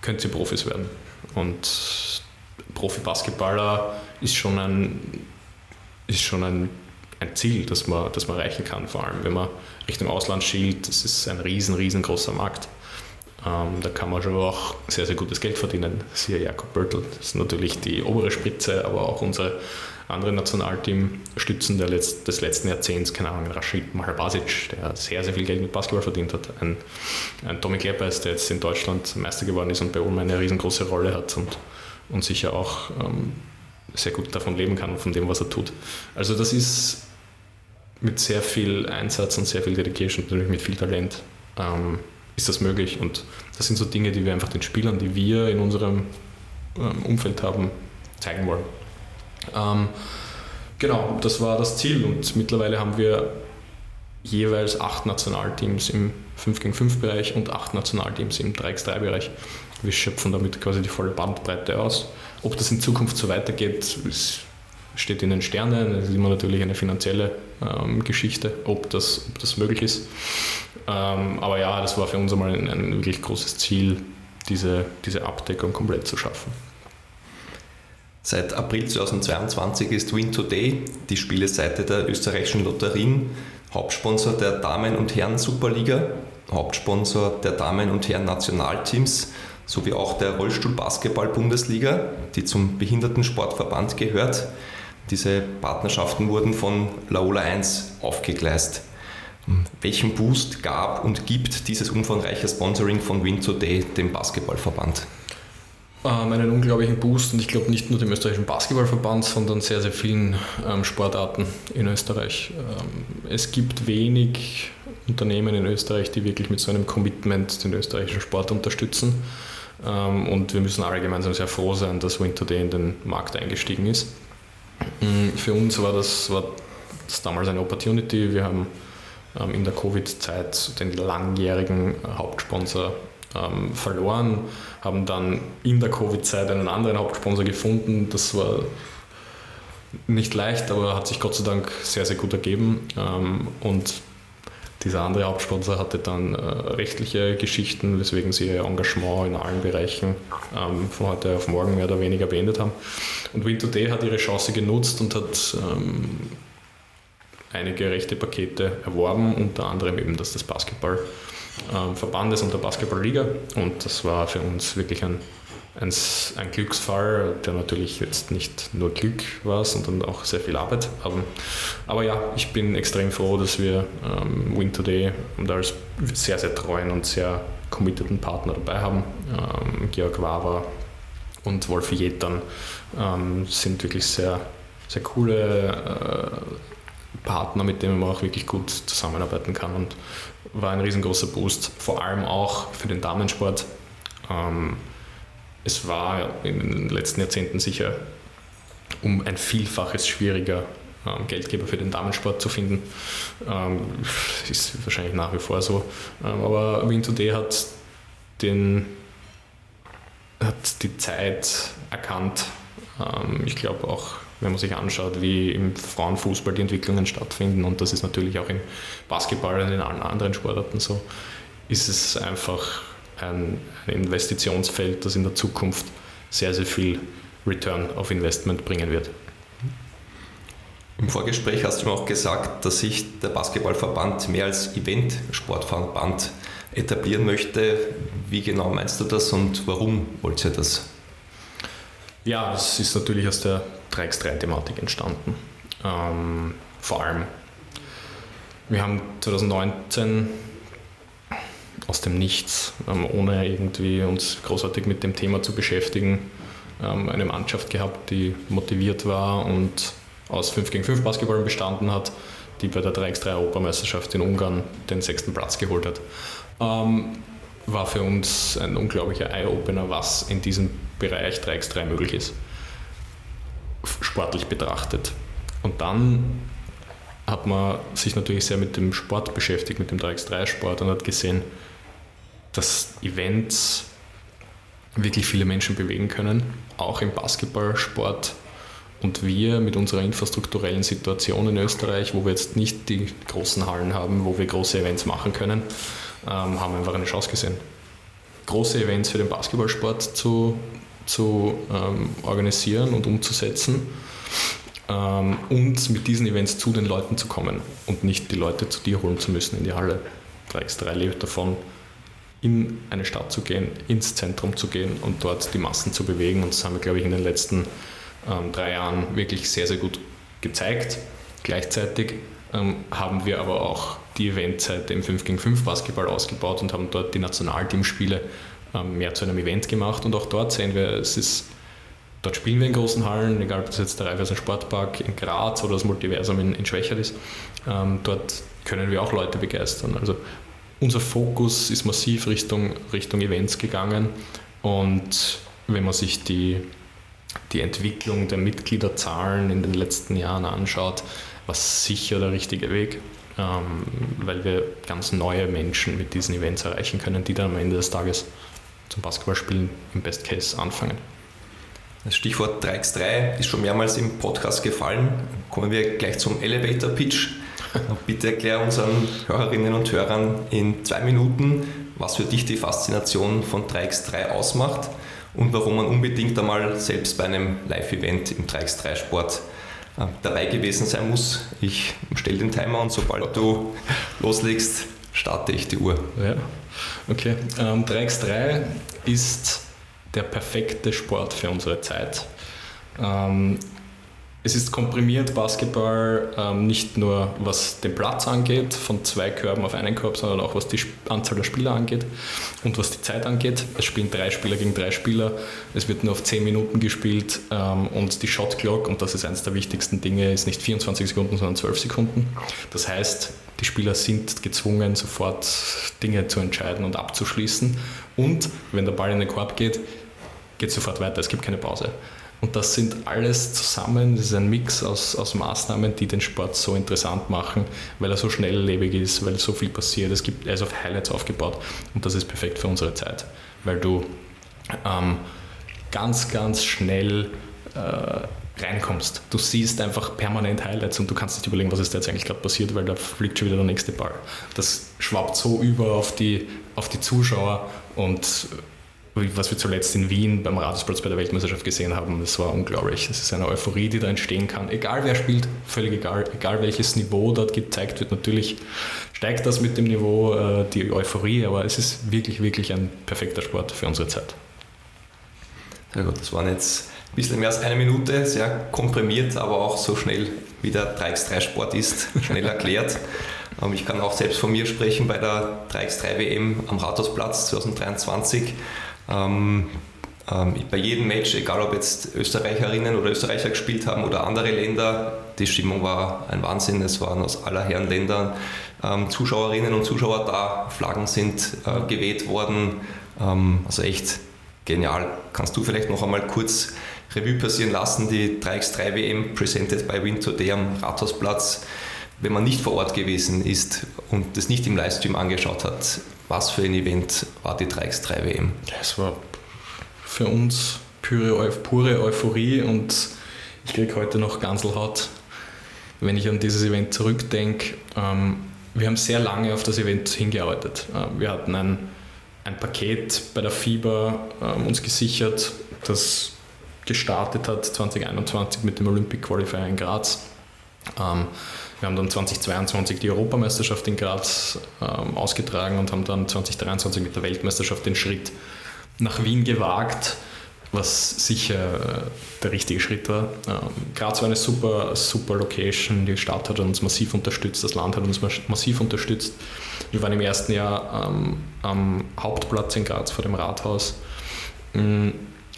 könnt ihr Profis werden. Und Profi-Basketballer ist schon ein, ist schon ein, ein Ziel, das man, das man erreichen kann, vor allem wenn man Richtung Ausland schielt. Das ist ein riesen, riesengroßer Markt. Ähm, da kann man schon auch sehr, sehr gutes Geld verdienen. Siehe Jakob Börtl, das ist natürlich die obere Spitze, aber auch unsere andere Nationalteam-Stützen Letz-, des letzten Jahrzehnts, keine Ahnung, Rashid Mahalbasic, der sehr, sehr viel Geld mit Basketball verdient hat. Ein, ein Tommy Kleppeis, der jetzt in Deutschland Meister geworden ist und bei Ulm eine riesengroße Rolle hat und, und sicher auch ähm, sehr gut davon leben kann, von dem, was er tut. Also das ist mit sehr viel Einsatz und sehr viel Dedication, natürlich mit viel Talent, ähm, ist das möglich. Und das sind so Dinge, die wir einfach den Spielern, die wir in unserem ähm, Umfeld haben, zeigen wollen. Ähm, genau, das war das Ziel und mittlerweile haben wir jeweils acht Nationalteams im 5 gegen 5 Bereich und acht Nationalteams im 3x3 Bereich. Wir schöpfen damit quasi die volle Bandbreite aus. Ob das in Zukunft so weitergeht, steht in den Sternen. Das ist immer natürlich eine finanzielle ähm, Geschichte, ob das, ob das möglich ist. Ähm, aber ja, das war für uns einmal ein, ein wirklich großes Ziel, diese, diese Abdeckung komplett zu schaffen. Seit April 2022 ist Win Today die Spieleseite der österreichischen Lotterien, Hauptsponsor der Damen- und Herren Superliga, Hauptsponsor der Damen- und Herren Nationalteams sowie auch der Rollstuhl-Basketball-Bundesliga, die zum Behindertensportverband gehört. Diese Partnerschaften wurden von Laola 1 aufgegleist. Welchen Boost gab und gibt dieses umfangreiche Sponsoring von Win Today dem Basketballverband? ähm, einen unglaublichen Boost und ich glaube nicht nur dem österreichischen Basketballverband, sondern sehr, sehr vielen ähm, Sportarten in Österreich. Ähm, es gibt wenig Unternehmen in Österreich, die wirklich mit so einem Commitment den österreichischen Sport unterstützen. Ähm, und wir müssen alle gemeinsam sehr froh sein, dass Winter Day in den Markt eingestiegen ist. Mm, für uns war das, war das damals eine Opportunity. Wir haben ähm, in der Covid-Zeit den langjährigen Hauptsponsor ähm, verloren, haben dann in der Covid-Zeit einen anderen Hauptsponsor gefunden. Das war nicht leicht, aber hat sich Gott sei Dank sehr, sehr gut ergeben. Und dieser andere Hauptsponsor hatte dann äh, rechtliche Geschichten, weswegen sie ihr Engagement in allen Bereichen ähm, von heute auf morgen mehr oder weniger beendet haben. Und Win Today hat ihre Chance genutzt und hat ähm, einige rechte Pakete erworben, unter anderem eben das des Basketballverbandes ähm, und der Basketballliga. Und das war für uns wirklich ein, ein, ein, Glücksfall, der natürlich jetzt nicht nur Glück war, sondern auch sehr viel Arbeit. Aber, aber ja, ich bin extrem froh, dass wir ähm, Win Today und als sehr, sehr treuen und sehr committeden Partner dabei haben. Ähm, Georg Wawa und Wolfi Jetern ähm, sind wirklich sehr, sehr coole äh, Partner, mit denen man auch wirklich gut zusammenarbeiten kann und war ein riesengroßer Boost, vor allem auch für den Damensport. Ähm, es war in den letzten Jahrzehnten sicher um ein Vielfaches schwieriger, ähm, Geldgeber für den Damensport zu finden. Ähm, ist wahrscheinlich nach wie vor so. Ähm, aber Win Today hat, hat die Zeit erkannt. Ich glaube auch wenn man sich anschaut, wie im Frauenfußball die Entwicklungen stattfinden, und das ist natürlich auch im Basketball und in allen anderen Sportarten so, ist es einfach ein, ein Investitionsfeld, das in der Zukunft sehr, sehr viel Return auf Investment bringen wird. Im Vorgespräch hast du mir auch gesagt, dass sich der Basketballverband mehr als Event-Sportverband etablieren möchte. Wie genau meinst du das und warum wollt ihr das? Ja, es ist natürlich aus der 3x3-Thematik entstanden. Ähm, vor allem, wir haben 2019 aus dem Nichts, ähm, ohne irgendwie uns großartig mit dem Thema zu beschäftigen, ähm, eine Mannschaft gehabt, die motiviert war und aus 5 gegen 5 Basketball bestanden hat, die bei der 3x3 Europameisterschaft in Ungarn den sechsten Platz geholt hat. Ähm, war für uns ein unglaublicher Eye-Opener, was in diesem Bereich 3x3 möglich ist sportlich betrachtet. Und dann hat man sich natürlich sehr mit dem Sport beschäftigt, mit dem 3x3-Sport und hat gesehen, dass Events wirklich viele Menschen bewegen können, auch im Basketballsport. Und wir mit unserer infrastrukturellen Situation in Österreich, wo wir jetzt nicht die großen Hallen haben, wo wir große Events machen können, ähm, haben einfach eine Chance gesehen. Große Events für den Basketballsport zu zu ähm, organisieren und umzusetzen ähm, und mit diesen Events zu den Leuten zu kommen und nicht die Leute zu dir holen zu müssen in die Halle. 3x3 lebt davon, in eine Stadt zu gehen, ins Zentrum zu gehen und dort die Massen zu bewegen. Und das haben wir, glaube ich, in den letzten ähm, drei Jahren wirklich sehr, sehr gut gezeigt. Gleichzeitig ähm, haben wir aber auch die Eventzeit im 5 gegen 5 Basketball ausgebaut und haben dort die Nationalteamspiele ähm, mehr zu einem Event gemacht und auch dort sehen wir, es ist, dort spielen wir in großen Hallen, egal ob das jetzt der Raiffeisen Sportpark in Graz oder das Multiversum in, in Schwächert ist, ähm, dort können wir auch Leute begeistern. Also unser Fokus ist massiv Richtung, Richtung Events gegangen und wenn man sich die, die Entwicklung der Mitgliederzahlen in den letzten Jahren anschaut, war sicher der richtige Weg, ähm, weil wir ganz neue Menschen mit diesen Events erreichen können, die dann am Ende des Tages zum Basketballspielen im Best Case anfangen. Das Stichwort 3x3 ist schon mehrmals im Podcast gefallen. Kommen wir gleich zum Elevator Pitch. Bitte erklär unseren Hörerinnen und Hörern in zwei Minuten, was für dich die Faszination von 3x3 ausmacht und warum man unbedingt einmal selbst bei einem Live-Event im 3x3-Sport äh, dabei gewesen sein muss. Ich stelle den Timer und sobald du loslegst, starte ich die Uhr. Ja. Okay, ähm, 3x3 ist der perfekte Sport für unsere Zeit. Ähm, es ist komprimiert Basketball, ähm, nicht nur was den Platz angeht, von zwei Körben auf einen Korb, sondern auch was die Anzahl der Spieler angeht und was die Zeit angeht. Es spielen drei Spieler gegen drei Spieler, es wird nur auf zehn Minuten gespielt ähm, und die Shot Clock, und das ist eines der wichtigsten Dinge, ist nicht 24 Sekunden, sondern 12 Sekunden. Das heißt, die Spieler sind gezwungen, sofort Dinge zu entscheiden und abzuschließen. Und wenn der Ball in den Korb geht, geht es sofort weiter, es gibt keine Pause. Und das sind alles zusammen, das ist ein Mix aus, aus Maßnahmen, die den Sport so interessant machen, weil er so schnelllebig ist, weil so viel passiert. Es gibt, er ist auf Highlights aufgebaut und das ist perfekt für unsere Zeit, weil du ähm, ganz, ganz schnell äh, reinkommst. Du siehst einfach permanent Highlights und du kannst nicht überlegen, was ist da jetzt eigentlich gerade passiert, weil da fliegt schon wieder der nächste Ball. Das schwappt so über auf die, auf die Zuschauer und was wir zuletzt in Wien beim Rathausplatz bei der Weltmeisterschaft gesehen haben, das war unglaublich. Es ist eine Euphorie, die da entstehen kann. Egal wer spielt, völlig egal, egal welches Niveau dort gezeigt wird. Natürlich steigt das mit dem Niveau äh, die Euphorie, aber es ist wirklich, wirklich ein perfekter Sport für unsere Zeit. Sehr gut, das waren jetzt ein bisschen mehr als eine Minute, sehr komprimiert, aber auch so schnell, wie der 3x3-Sport ist, schnell erklärt. Ähm, ich kann auch selbst von mir sprechen bei der 3x3 WM am Rathausplatz 2023 ähm, ähm, bei jedem Match, egal ob jetzt Österreicherinnen oder Österreicher gespielt haben oder andere Länder, die Stimmung war ein Wahnsinn. Es waren aus aller Herren Ländern ähm, Zuschauerinnen und Zuschauer da, Flaggen sind äh, geweht worden. Ähm, also echt genial. Kannst du vielleicht noch einmal kurz Revue passieren lassen, die 3x3 WM presented by Win Today am Rathausplatz, wenn man nicht vor Ort gewesen ist und das nicht im Livestream angeschaut hat, was für ein Event war die 3x3 WM? Es war für uns pure, pure Euphorie und ich kriege heute noch Ganselhaut, wenn ich an dieses Event zurückdenke. Ähm, wir haben sehr lange auf das Event hingearbeitet. Ähm, wir hatten ein, ein Paket bei der FIBA ähm, uns gesichert, das gestartet hat 2021 mit dem Olympic Qualifier in Graz. Wir haben dann 2022 die Europameisterschaft in Graz ähm, ausgetragen und haben dann 2023 mit der Weltmeisterschaft den Schritt nach Wien gewagt, was sicher äh, der richtige Schritt war. Ähm, Graz war eine super, super Location, die Stadt hat uns massiv unterstützt, das Land hat uns massiv unterstützt. Wir waren im ersten Jahr ähm, am Hauptplatz in Graz vor dem Rathaus. Mm,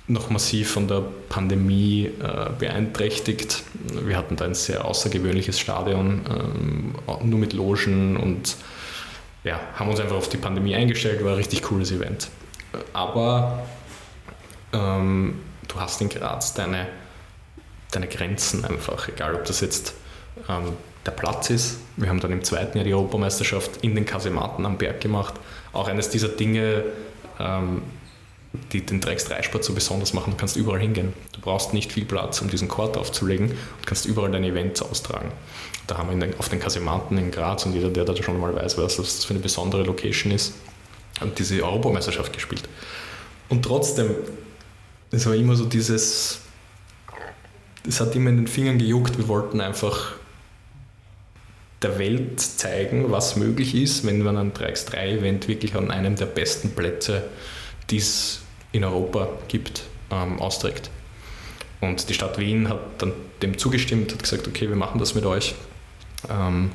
noch massiv von der Pandemie äh, beeinträchtigt. Wir hatten da ein sehr außergewöhnliches Stadion, ähm, nur mit Logen und ja, haben uns einfach auf die Pandemie eingestellt, war ein richtig cooles Event. Aber ähm, du hast in Graz deine, deine Grenzen einfach, egal ob das jetzt ähm, der Platz ist. Wir haben dann im zweiten Jahr die Europameisterschaft in den Kasematen am Berg gemacht. Auch eines dieser Dinge, ähm, die den Drecks-3-Sport so besonders machen. Du kannst überall hingehen. Du brauchst nicht viel Platz, um diesen Court aufzulegen und kannst überall deine Events austragen. Da haben wir den, auf den Kasematen in Graz und jeder, der da schon mal weiß, was das für eine besondere Location ist, und diese Europameisterschaft gespielt. Und trotzdem, es war immer so dieses, es hat immer in den Fingern gejuckt, wir wollten einfach der Welt zeigen, was möglich ist, wenn man ein 3x3-Event wirklich an einem der besten Plätze die es in Europa gibt, ähm, austrägt. Und die Stadt Wien hat dann dem zugestimmt, hat gesagt, okay, wir machen das mit euch. Ähm,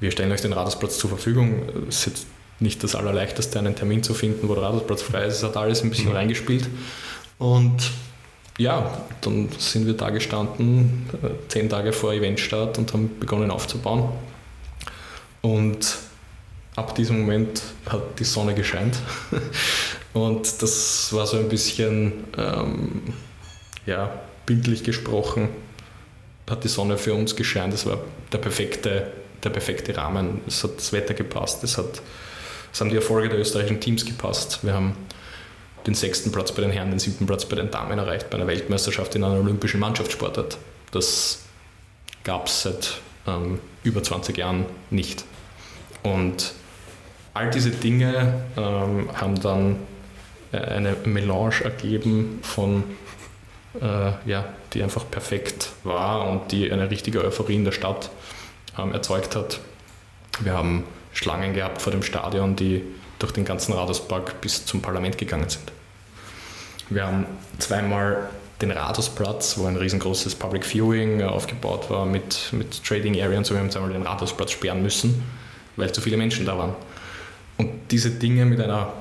wir stellen euch den Radarsplatz zur Verfügung. Es ist jetzt nicht das Allerleichteste, einen Termin zu finden, wo der Radarsplatz frei ist. Es hat alles ein bisschen mhm. reingespielt. Und ja, dann sind wir da gestanden, äh, zehn Tage vor Eventstart und haben begonnen aufzubauen. Und ab diesem Moment hat die Sonne gescheint. Und das war so ein bisschen, ähm, ja, bildlich gesprochen, hat die Sonne für uns gescheint. Das war der perfekte, der perfekte Rahmen. Es hat das Wetter gepasst, es, hat, es haben die Erfolge der österreichischen Teams gepasst. Wir haben den sechsten Platz bei den Herren, den siebten Platz bei den Damen erreicht, bei einer Weltmeisterschaft in einer olympischen Mannschaftssportart. Das gab es seit ähm, über 20 Jahren nicht. Und all diese Dinge ähm, haben dann eine Melange ergeben von, äh, ja, die einfach perfekt war und die eine richtige Euphorie in der Stadt ähm, erzeugt hat. Wir haben Schlangen gehabt vor dem Stadion, die durch den ganzen Raderspark bis zum Parlament gegangen sind. Wir haben zweimal den Rathausplatz, wo ein riesengroßes Public Viewing aufgebaut war mit, mit Trading Area und so. Wir haben jetzt einmal den Rathausplatz sperren müssen, weil zu viele Menschen da waren. Und diese Dinge mit einer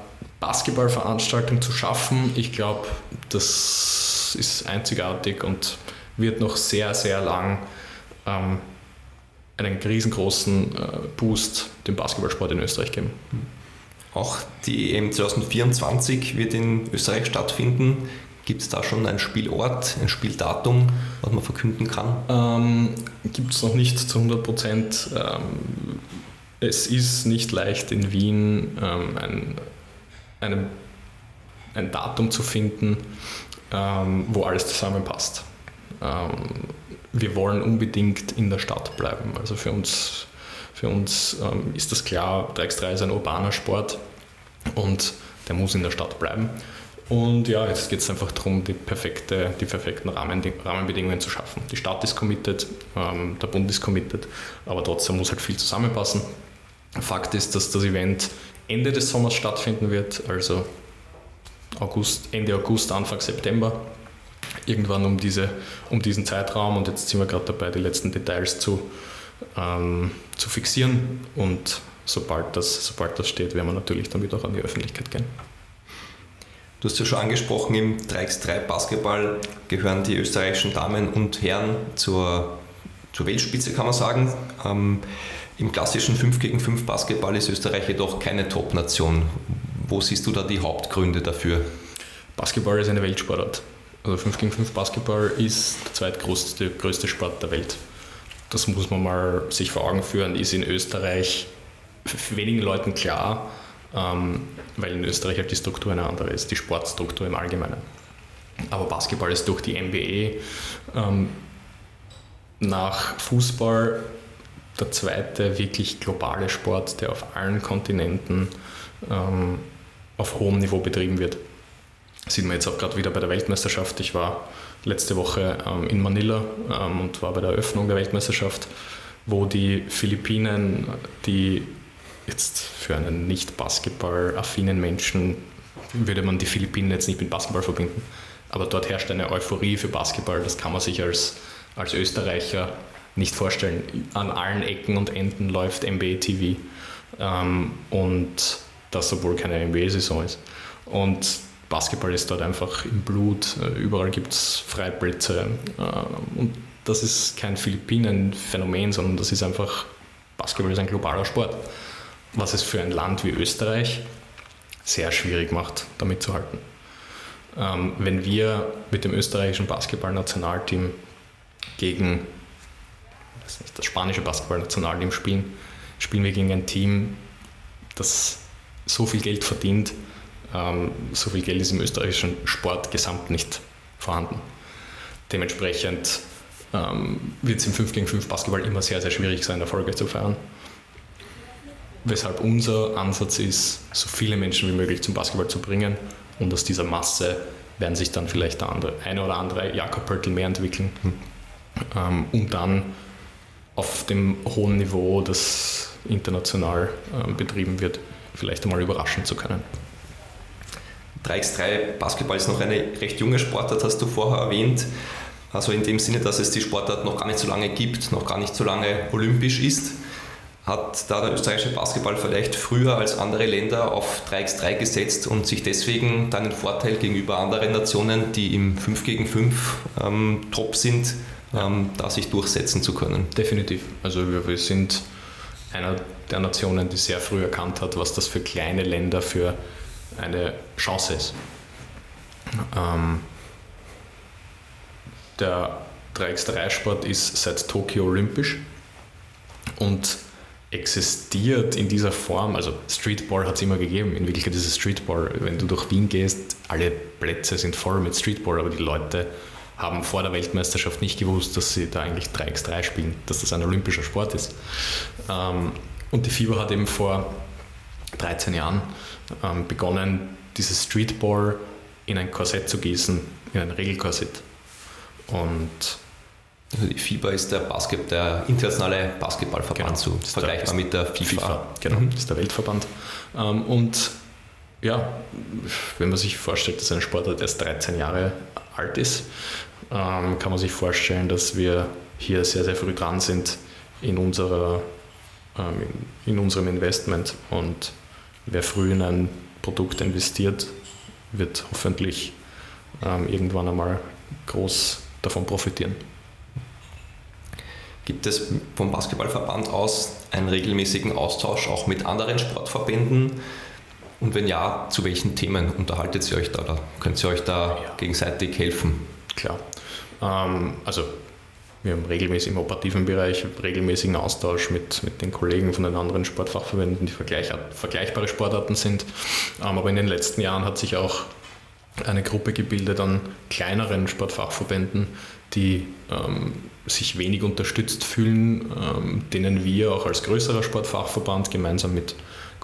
Basketballveranstaltung zu schaffen, ich glaube, das ist einzigartig und wird noch sehr, sehr lang ähm, einen riesengroßen äh, Boost dem Basketballsport in Österreich geben. Auch die EM 2024 wird in Österreich stattfinden. Gibt es da schon einen Spielort, ein Spieldatum, was man verkünden kann? Ähm, Gibt es noch nicht zu 100 Prozent. Ähm, es ist nicht leicht in Wien ähm, ein, eine, ein Datum zu finden, ähm, wo alles zusammenpasst. Ähm, wir wollen unbedingt in der Stadt bleiben. Also für uns, für uns ähm, ist das klar, der X3 ist ein urbaner Sport und der muss in der Stadt bleiben. Und ja, jetzt geht es einfach darum, die, perfekte, die perfekten Rahmen, die Rahmenbedingungen zu schaffen. Die Stadt ist committed, ähm, der Bund ist committed, aber trotzdem muss halt viel zusammenpassen. Fakt ist, dass das Event Ende des Sommers stattfinden wird, also August, Ende August, Anfang September. Irgendwann um, diese, um diesen Zeitraum und jetzt sind wir gerade dabei, die letzten Details zu, ähm, zu fixieren und sobald das, sobald das steht, werden wir natürlich damit auch an die Öffentlichkeit gehen. Du hast ja schon angesprochen, im 3x3 Basketball gehören die österreichischen Damen und Herren zur, zur Weltspitze, kann man sagen. Ähm, Im klassischen 5 gegen 5 Basketball ist Österreich jedoch keine Top-Nation. Wo siehst du da die Hauptgründe dafür? Basketball ist eine Weltsportart. Also 5 gegen 5 Basketball ist der zweitgrößte größte Sport der Welt. Das muss man mal sich vor Augen führen, ist in Österreich wenigen Leuten klar, ähm, weil in Österreich halt die Struktur eine andere ist, die Sportstruktur im Allgemeinen. Aber Basketball ist durch die NBA ähm, nach Fußball der zweite wirklich globale Sport, der auf allen Kontinenten ähm, auf hohem Niveau betrieben wird. Sieht man jetzt auch gerade wieder bei der Weltmeisterschaft. Ich war letzte Woche ähm, in Manila ähm, und war bei der Eröffnung der Weltmeisterschaft, wo die Philippinen, die jetzt für einen nicht Basketball-affinen Menschen würde man die Philippinen jetzt nicht mit Basketball verbinden. Aber dort herrscht eine Euphorie für Basketball, das kann man sich als, als Österreicher nicht vorstellen. An allen Ecken und Enden läuft NBA TV ähm, und das, obwohl keine NBA-Saison ist. Und Basketball ist dort einfach im Blut, überall gibt es Freiblitze äh, und das ist kein Philippinen-Phänomen, sondern das ist einfach, Basketball ist ein globaler Sport was es für ein Land wie Österreich sehr schwierig macht, damit zu halten. Ähm, wenn wir mit dem österreichischen Basketballnationalteam gegen das, nicht, das spanische Basketballnationalteam spielen, spielen wir gegen ein Team, das so viel Geld verdient, ähm, so viel Geld ist im österreichischen Sport gesamt nicht vorhanden. Dementsprechend ähm, wird es im 5 gegen 5 Basketball immer sehr, sehr schwierig sein, Erfolge zu feiern. Weshalb unser Ansatz ist, so viele Menschen wie möglich zum Basketball zu bringen und aus dieser Masse werden sich dann vielleicht der andere, eine oder andere Jakob Pöltl mehr entwickeln, ähm, um dann auf dem hohen Niveau, das international ähm, betrieben wird, vielleicht einmal überraschen zu können. 3x3 Basketball ist noch eine recht junge Sportart, hast du vorher erwähnt. Also in dem Sinne, dass es die Sportart noch gar nicht so lange gibt, noch gar nicht so lange olympisch ist hat da der österreichische Basketball vielleicht früher als andere Länder auf 3x3 gesetzt und sich deswegen dann einen Vorteil gegenüber anderen Nationen, die im 5 gegen 5 ähm, top sind, ähm, da sich durchsetzen zu können. Definitiv. Also wir, wir, sind einer der Nationen, die sehr früh erkannt hat, was das für kleine Länder für eine Chance ist. Ähm, der 3x3-Sport ist seit Tokio olympisch und existiert in dieser Form, also Streetball hat es immer gegeben, in Wirklichkeit ist es Streetball. Wenn du durch Wien gehst, alle Plätze sind voll mit Streetball, aber die Leute haben vor der Weltmeisterschaft nicht gewusst, dass sie da eigentlich 3x3 spielen, dass das ein olympischer Sport ist. Ähm, und die FIBA hat eben vor 13 Jahren ähm, begonnen, dieses Streetball in ein Korsett zu gießen, in ein Regelkorsett. Und also die FIBA ist der, Basket, der internationale Basketballverband, genau. so vergleichbar mit der FIFA. FIFA genau, mhm. das ist der Weltverband. Ähm, und Ja, wenn man sich vorstellt, dass ein Sportler erst 13 Jahre alt ist, ähm, kann man sich vorstellen, dass wir hier sehr, sehr früh dran sind in, unserer, ähm, in unserem Investment. Und wer früh in ein Produkt investiert, wird hoffentlich ähm, irgendwann einmal groß davon profitieren. Gibt es vom Basketballverband aus einen regelmäßigen Austausch auch mit anderen Sportverbänden? Und wenn ja, zu welchen Themen unterhaltet ihr euch da oder könnt ihr euch da ja. gegenseitig helfen? Klar. Ähm, also wir haben regelmäßig im operativen Bereich regelmäßigen Austausch mit, mit den Kollegen von den anderen Sportfachverbänden, die vergleich, vergleichbare Sportarten sind. Ähm, aber in den letzten Jahren hat sich auch eine Gruppe gebildet an kleineren Sportfachverbänden, die ähm, sich wenig unterstützt fühlen, ähm, denen wir auch als größerer Sportfachverband gemeinsam mit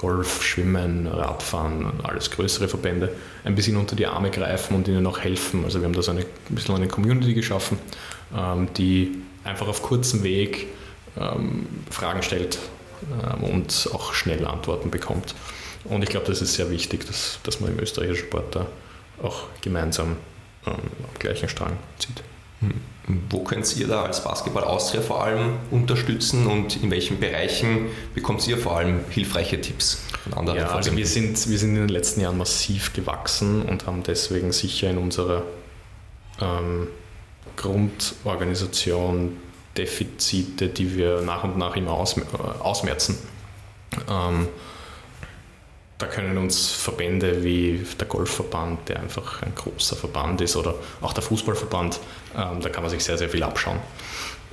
Golf, Schwimmen, Radfahren, alles größere Verbände ein bisschen unter die Arme greifen und ihnen auch helfen. Also wir haben da so eine, ein bisschen eine Community geschaffen, ähm, die einfach auf kurzem Weg ähm, Fragen stellt ähm, und auch schnell Antworten bekommt. Und ich glaube, das ist sehr wichtig, dass, dass man im österreichischen Sport da auch gemeinsam am gleichen Strang zieht. Wo könnt ihr da als Basketball Austria vor allem unterstützen und in welchen Bereichen bekommt ihr vor allem hilfreiche Tipps von anderen? Ja, also wir sind, wir sind in den letzten Jahren massiv gewachsen und haben deswegen sicher in unserer ähm, Grundorganisation Defizite, die wir nach und nach immer aus, äh, ausmerzen. Ähm, da können uns Verbände wie der Golfverband, der einfach ein großer Verband ist, oder auch der Fußballverband, ähm, da kann man sich sehr, sehr viel abschauen.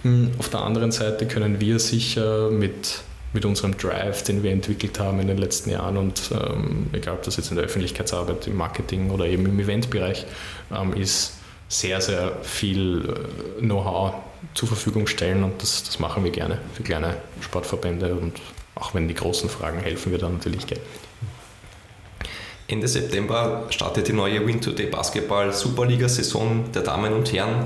Hm, auf der anderen Seite können wir sicher mit, mit unserem Drive, den wir entwickelt haben in den letzten Jahren und ähm, egal ob das jetzt in der Öffentlichkeitsarbeit, im Marketing oder eben im Eventbereich ähm, ist, sehr, sehr viel äh, Know-how zur Verfügung stellen und das, das machen wir gerne für kleine Sportverbände und auch wenn die großen Fragen helfen wir dann natürlich gerne. Ende September startet die neue Win Today Basketball Superliga-Saison der Damen und Herren.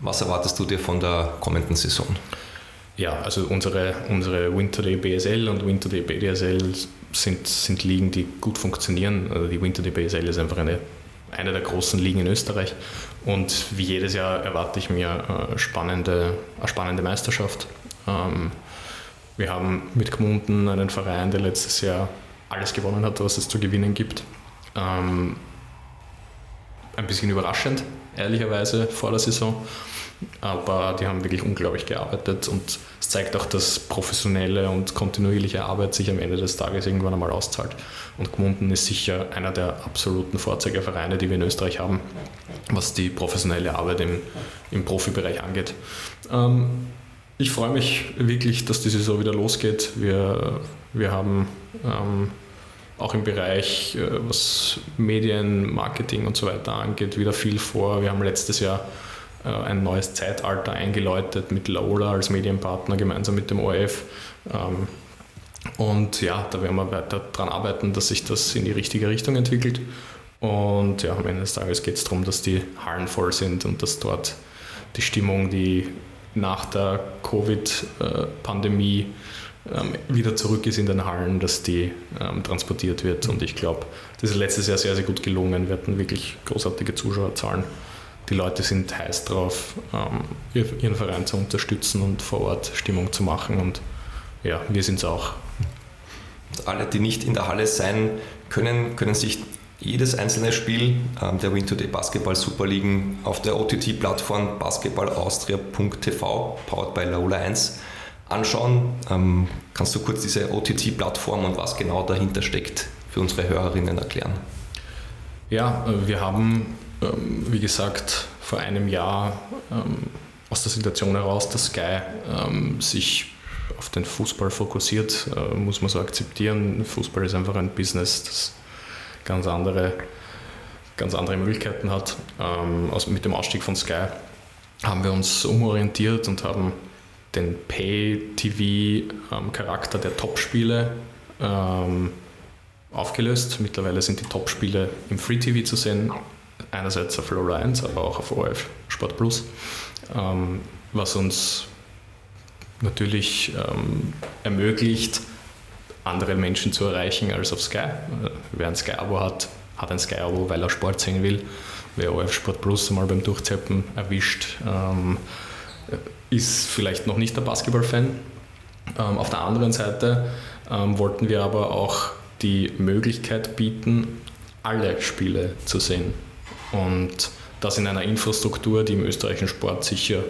Was erwartest du dir von der kommenden Saison? Ja, also unsere, unsere Winter Day BSL und Winter Day BDSL sind, sind Ligen, die gut funktionieren. Also die Winter Day BSL ist einfach eine, eine der großen Ligen in Österreich. Und wie jedes Jahr erwarte ich mir eine spannende, eine spannende Meisterschaft. Ähm, wir haben mit Gmunden einen Verein, der letztes Jahr alles gewonnen hat, was es zu gewinnen gibt. Ähm, ein bisschen überraschend, ehrlicherweise, vor der Saison. Aber die haben wirklich unglaublich gearbeitet und es zeigt auch, dass professionelle und kontinuierliche Arbeit sich am Ende des Tages irgendwann einmal auszahlt. Und Gmunden ist sicher einer der absoluten Vorzeigevereine, die wir in Österreich haben, was die professionelle Arbeit im, im Profibereich angeht. Ähm, ich freue mich wirklich, dass die Saison wieder losgeht. Wir, wir haben ähm, auch im Bereich, äh, was Medien, Marketing und so weiter angeht, wieder viel vor. Wir haben letztes Jahr äh, ein neues Zeitalter eingeläutet mit Laola als Medienpartner gemeinsam mit dem ORF. Ähm, und ja, da werden wir weiter daran arbeiten, dass sich das in die richtige Richtung entwickelt. Und ja, am Ende des Tages geht es darum, dass die Hallen voll sind und dass dort die Stimmung, die nach der Covid-Pandemie ähm, wieder zurück ist in den Hallen, dass die ähm, transportiert wird. Und ich glaube, das ist letztes Jahr sehr, sehr gut gelungen. Wir hatten wirklich großartige Zuschauerzahlen. Die Leute sind heiß drauf, ähm, ihren Verein zu unterstützen und vor Ort Stimmung zu machen. Und ja, wir sind es auch. Alle, die nicht in der Halle sein können, können sich jedes einzelne Spiel ähm, der Win Today Basketball Superligen auf der OTT-Plattform basketballaustria.tv, powered by Laola 1, anschauen. Ähm, kannst du kurz diese OTT-Plattform und was genau dahinter steckt für unsere Hörerinnen erklären? Ja, äh, wir haben, ähm, wie gesagt, vor einem Jahr ähm, aus der Situation heraus, dass Sky ähm, sich auf den Fußball fokussiert, äh, muss man so akzeptieren. Fußball ist einfach ein Business, das ganz andere, ganz andere Möglichkeiten hat. Also mit dem Ausstieg von Sky haben wir uns umorientiert und haben den Pay-TV-Charakter der Top-Spiele ähm, aufgelöst. Mittlerweile sind die Top-Spiele im Free-TV zu sehen, einerseits auf Low 1, aber auch auf ORF Sport Plus, ähm, was uns natürlich ähm, ermöglicht, andere Menschen zu erreichen als auf Sky. Wer ein Sky-Abo hat, hat ein Sky-Abo, weil er Sport sehen will. Wer OF Sport Plus mal beim Durchzeppen erwischt, ähm, ist vielleicht noch nicht der Basketball-Fan. Ähm, auf der anderen Seite ähm, wollten wir aber auch die Möglichkeit bieten, alle Spiele zu sehen. Und das in einer Infrastruktur, die im österreichischen Sport sicher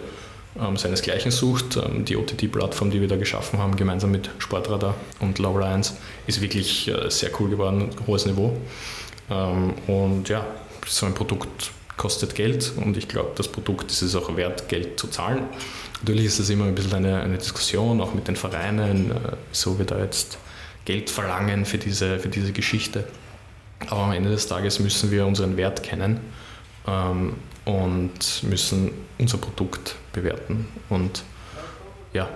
ähm, seinesgleichen sucht. Ähm, die OTT-Plattform, die wir da geschaffen haben, gemeinsam mit Sportradar und Laura 1, ist wirklich äh, sehr cool geworden, hohes Niveau. Ähm, und ja, so ein Produkt kostet Geld und ich glaube, das Produkt ist es auch wert, Geld zu zahlen. Natürlich ist das immer ein bisschen eine, eine Diskussion, auch mit den Vereinen, äh, wieso wir da jetzt Geld verlangen für diese, für diese Geschichte. Aber am Ende des Tages müssen wir unseren Wert kennen ähm, und müssen unser Produkt bewerten. Und ja,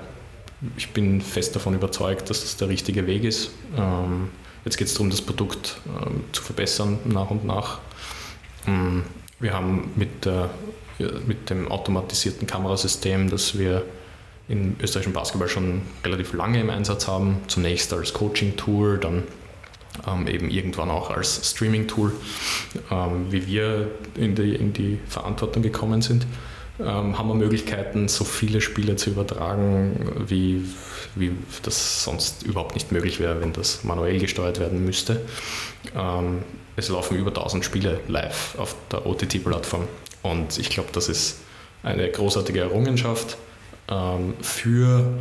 ich bin fest davon überzeugt, dass das der richtige Weg ist. Ähm, jetzt geht es darum, das Produkt ähm, zu verbessern nach und nach. Ähm, wir haben mit, der, mit dem automatisierten Kamerasystem, das wir im österreichischen Basketball schon relativ lange im Einsatz haben, zunächst als Coaching-Tool, dann ähm, eben irgendwann auch als Streaming-Tool, ähm, wie wir in die, in die Verantwortung gekommen sind, ähm, haben wir Möglichkeiten, so viele Spiele zu übertragen, wie, wie das sonst überhaupt nicht möglich wäre, wenn das manuell gesteuert werden müsste. Es laufen über 1000 Spiele live auf der OTT-Plattform und ich glaube, das ist eine großartige Errungenschaft ähm, für,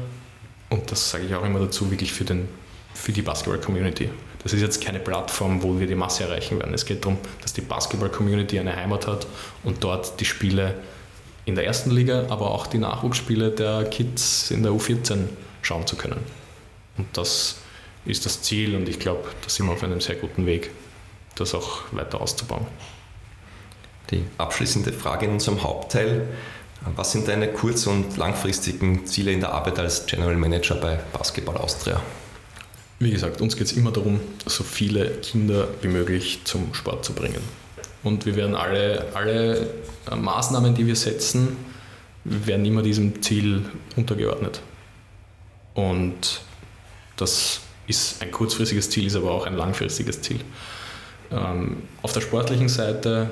und das sage ich auch immer dazu, wirklich für, den, für die Basketball-Community. Das ist jetzt keine Plattform, wo wir die Masse erreichen werden. Es geht darum, dass die Basketball-Community eine Heimat hat und dort die Spiele in der ersten Liga, aber auch die Nachwuchsspiele der Kids in der U14 schauen zu können. Und das ist das Ziel und ich glaube, da sind wir auf einem sehr guten Weg, das auch weiter auszubauen. Die abschließende Frage in unserem Hauptteil. Was sind deine kurz- und langfristigen Ziele in der Arbeit als General Manager bei Basketball Austria? Wie gesagt, uns geht es immer darum, so viele Kinder wie möglich zum Sport zu bringen. Und wir werden alle, alle äh, Maßnahmen, die wir setzen, werden immer diesem Ziel untergeordnet. Und das ist ein kurzfristiges Ziel, ist aber auch ein langfristiges Ziel. Ähm, auf der sportlichen Seite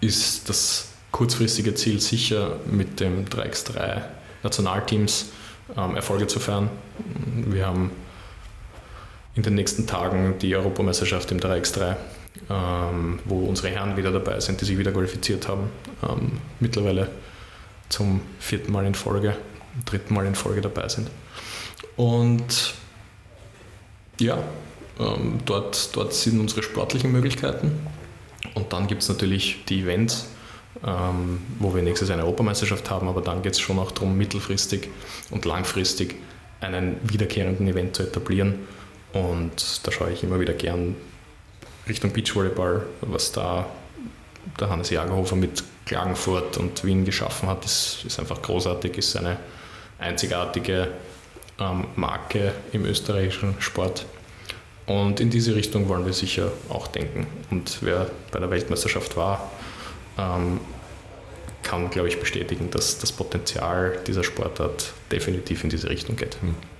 ist das kurzfristige Ziel sicher mit dem 3x3 Nationalteams ähm, Erfolge zu feiern. Wir haben in den nächsten Tagen die Europameisterschaft im 3x3, ähm, wo unsere Herren wieder dabei sind, die sich wieder qualifiziert haben. Mittlerweile zum vierten Mal in Folge, dritten Mal in Folge dabei sind. Und ja, ähm, dort, dort sind unsere sportlichen Möglichkeiten. Und dann gibt es natürlich die Events, ähm, wo wir nächstes Jahr eine Europameisterschaft haben, aber dann geht es schon auch darum, mittelfristig und langfristig einen wiederkehrenden Event zu etablieren und da schaue ich immer wieder gern Richtung Beachvolleyball, was da der Hannes Jagerhofer mit Klagenfurt und Wien geschaffen hat, ist, ist einfach großartig, ist eine einzigartige ähm, Marke im österreichischen Sport. Und in diese Richtung wollen wir sicher auch denken. Und wer bei der Weltmeisterschaft war, ähm, kann, glaube ich, bestätigen, dass das Potenzial dieser Sportart definitiv in diese Richtung geht. Hm.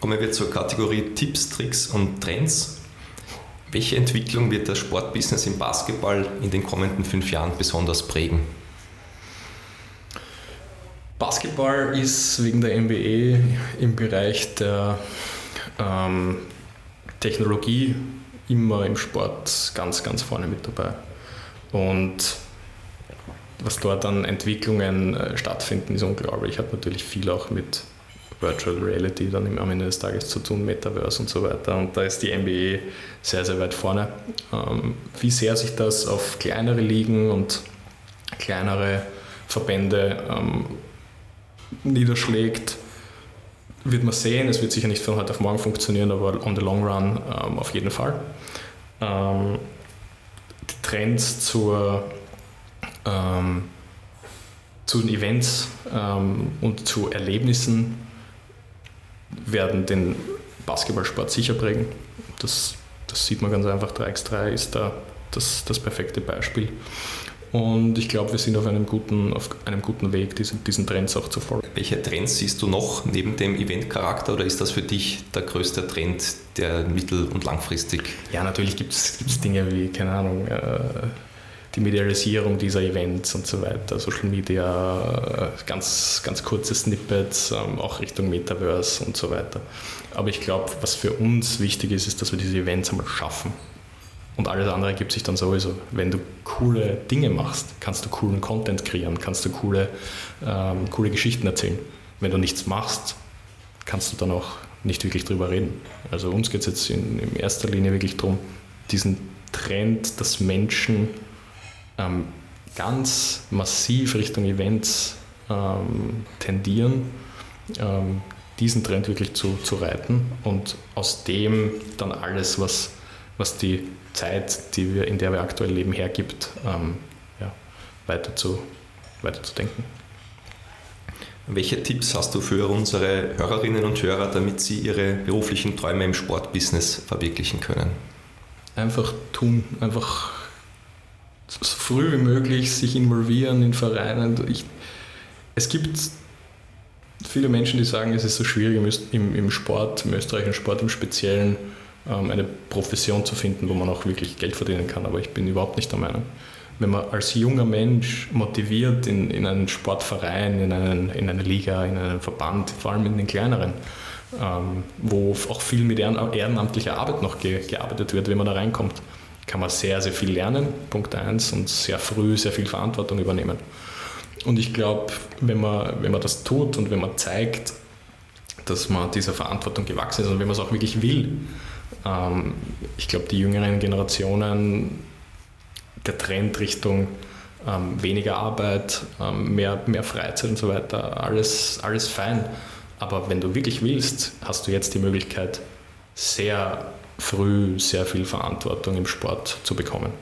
Kommen wir zur Kategorie Tipps, Tricks und Trends. Welche Entwicklung wird das Sportbusiness im Basketball in den kommenden fünf Jahren besonders prägen? Basketball ist wegen der NBA im Bereich der ähm, Technologie immer im Sport ganz, ganz vorne mit dabei. Und was dort an Entwicklungen äh, stattfinden, ist unglaublich. Hat natürlich viel auch mit Virtual Reality dann am Ende des Tages zu tun, Metaverse und so weiter. Und da ist die NBA sehr, sehr weit vorne. Ähm, wie sehr sich das auf kleinere Ligen und kleinere Verbände ähm, niederschlägt, wird man sehen, es wird sicher nicht von heute auf morgen funktionieren, aber on the long run ähm, auf jeden Fall. Die Trends zur, zu den Events ähm, und zu Erlebnissen werden den Basketballsport sicher prägen. Das, das sieht man ganz einfach. 3x3 ist da das, das perfekte Beispiel. Und ich glaube, wir sind auf einem guten, auf einem guten Weg, diesen, diesen Trends auch zu folgen. Welche Trends siehst du noch neben dem Eventcharakter oder ist das für dich der größte Trend, der mittel- und langfristig? Ja, natürlich gibt es Dinge wie, keine Ahnung, äh, die Medialisierung dieser Events und so weiter, Social Media, äh, ganz, ganz kurze Snippets, ähm, auch Richtung Metaverse und so weiter. Aber ich glaube, was für uns wichtig ist, ist, dass wir diese Events einmal schaffen. Und alles andere ergibt sich dann sowieso. Wenn du coole Dinge machst, kannst du coolen Content kreieren, kannst du coole, ähm, coole Geschichten erzählen. Wenn du nichts machst, kannst du dann auch nicht wirklich drüber reden. Also uns geht es jetzt in, in, erster Linie wirklich darum, diesen Trend, dass Menschen ähm, ganz massiv Richtung Events ähm, tendieren, ähm, diesen Trend wirklich zu, zu reiten und aus dem dann alles, was, was die Zeit, die wir, in der wir aktuell leben, hergibt, ähm, ja, weiter, zu, weiter zu denken. Welche Tipps hast du für unsere Hörerinnen und Hörer, damit sie ihre beruflichen Träume im Sportbusiness verwirklichen können? Einfach tun, einfach so früh wie möglich sich involvieren in Vereinen. Ich, es gibt viele Menschen, die sagen, es ist so schwierig im, im Sport, im österreichischen Sport im Speziellen, ähm, eine Profession zu finden, wo man auch wirklich Geld verdienen kann. Aber ich bin überhaupt nicht der Meinung. Wenn man als junger Mensch motiviert in, in einen Sportverein, in, einen, in eine Liga, in einen Verband, vor allem in den kleineren, ähm, wo auch viel mit ehrenamtlicher Arbeit noch ge, gearbeitet wird, wenn man da reinkommt, kann man sehr, sehr viel lernen, Punkt 1, und sehr früh sehr viel Verantwortung übernehmen. Und ich glaube, wenn man, wenn man das tut und wenn man zeigt, dass man dieser Verantwortung gewachsen ist und wenn man es auch wirklich will, ähm, ich glaube, die jüngeren Generationen, der Trend Richtung ähm, weniger Arbeit, ähm, mehr, mehr Freizeit und so weiter, alles, alles fein. Aber wenn du wirklich willst, hast du jetzt die Möglichkeit, sehr früh sehr viel Verantwortung im Sport zu bekommen.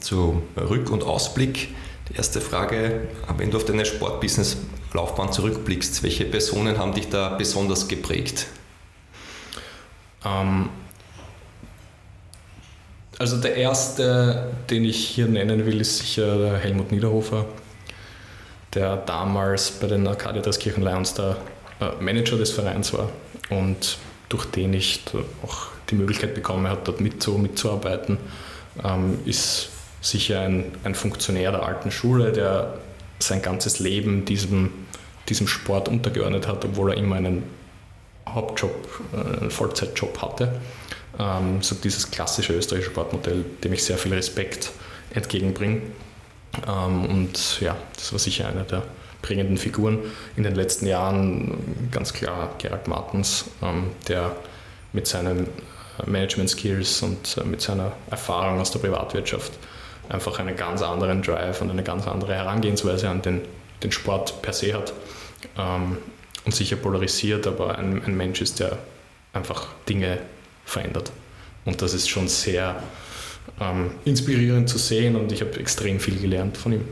Zu Rück- und Ausblick. Die erste Frage, wenn du auf deine Sportbusiness-Laufbahn zurückblickst, welche Personen haben dich da besonders geprägt? Ähm, also der erste, den ich hier nennen will, ist sicher Helmut Niederhofer, der damals bei den Arcadia Kirchen Lions der äh, Manager des Vereins war und durch den ich auch die Möglichkeit bekommen habe, dort mitzu, mitzuarbeiten, ähm, ist sicher ein, ein Funktionär der alten Schule, der sein ganzes Leben diesem, diesem Sport untergeordnet hat, obwohl er immer einen Hauptjob, äh, einen Vollzeitjob hatte. Ähm, so dieses klassische österreichische Sportmodell, dem ich sehr viel Respekt entgegenbringe. Ähm, und ja, das war sicher eine der prägenden Figuren in den letzten Jahren. Ganz klar Gerald Martens, ähm, der mit seinen äh, Management-Skills und äh, mit seiner Erfahrung aus der Privatwirtschaft einfach einen ganz anderen Drive und eine ganz andere Herangehensweise an den, den Sport per se hat. Ähm, und sicher polarisiert, aber ein, ein Mensch ist, der einfach Dinge verändert. Und das ist schon sehr ähm, inspirierend zu sehen und ich habe extrem viel gelernt von ihm.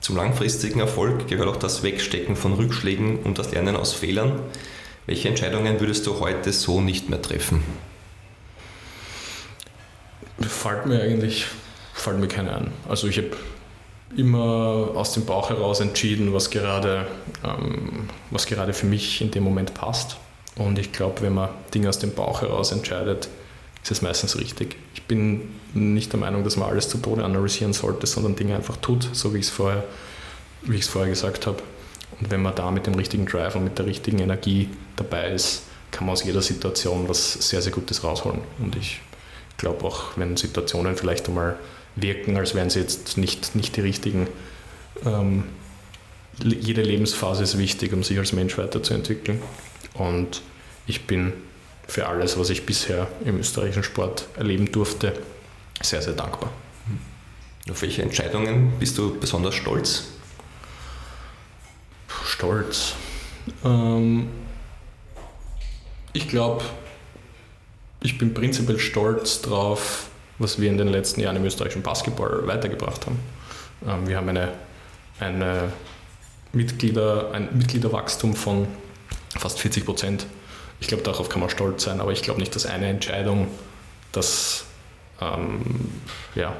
Zum langfristigen Erfolg gehört auch das Wegstecken von Rückschlägen und das Lernen aus Fehlern. Welche Entscheidungen würdest du heute so nicht mehr treffen? Fällt mir eigentlich fällt mir keine an. Also ich habe immer aus dem Bauch heraus entschieden, was gerade, ähm, was gerade für mich in dem Moment passt. Und ich glaube, wenn man Dinge aus dem Bauch heraus entscheidet, ist es meistens richtig. Ich bin nicht der Meinung, dass man alles zu Tode analysieren sollte, sondern Dinge einfach tut, so wie ich es vorher, wie ich es vorher gesagt habe. Und wenn man da mit dem richtigen Drive und mit der richtigen Energie dabei ist, kann man aus jeder Situation was sehr, sehr Gutes rausholen. Und ich glaube auch, wenn Situationen vielleicht einmal wirken, als wären sie jetzt nicht, nicht die richtigen. Ähm, jede Lebensphase ist wichtig, um sich als Mensch weiterzuentwickeln. Und ich bin für alles, was ich bisher im österreichischen Sport erleben durfte, sehr, sehr dankbar. Auf welche Entscheidungen bist du besonders stolz? Stolz. Ähm, ich glaube, ich bin prinzipiell stolz drauf, was wir in den letzten Jahren im österreichischen Basketball weitergebracht haben. Ähm, wir haben eine, eine Mitglieder, ein Mitgliederwachstum von fast 40 Prozent. Ich glaube, darauf kann man stolz sein, aber ich glaube nicht, dass eine Entscheidung das ähm, ja,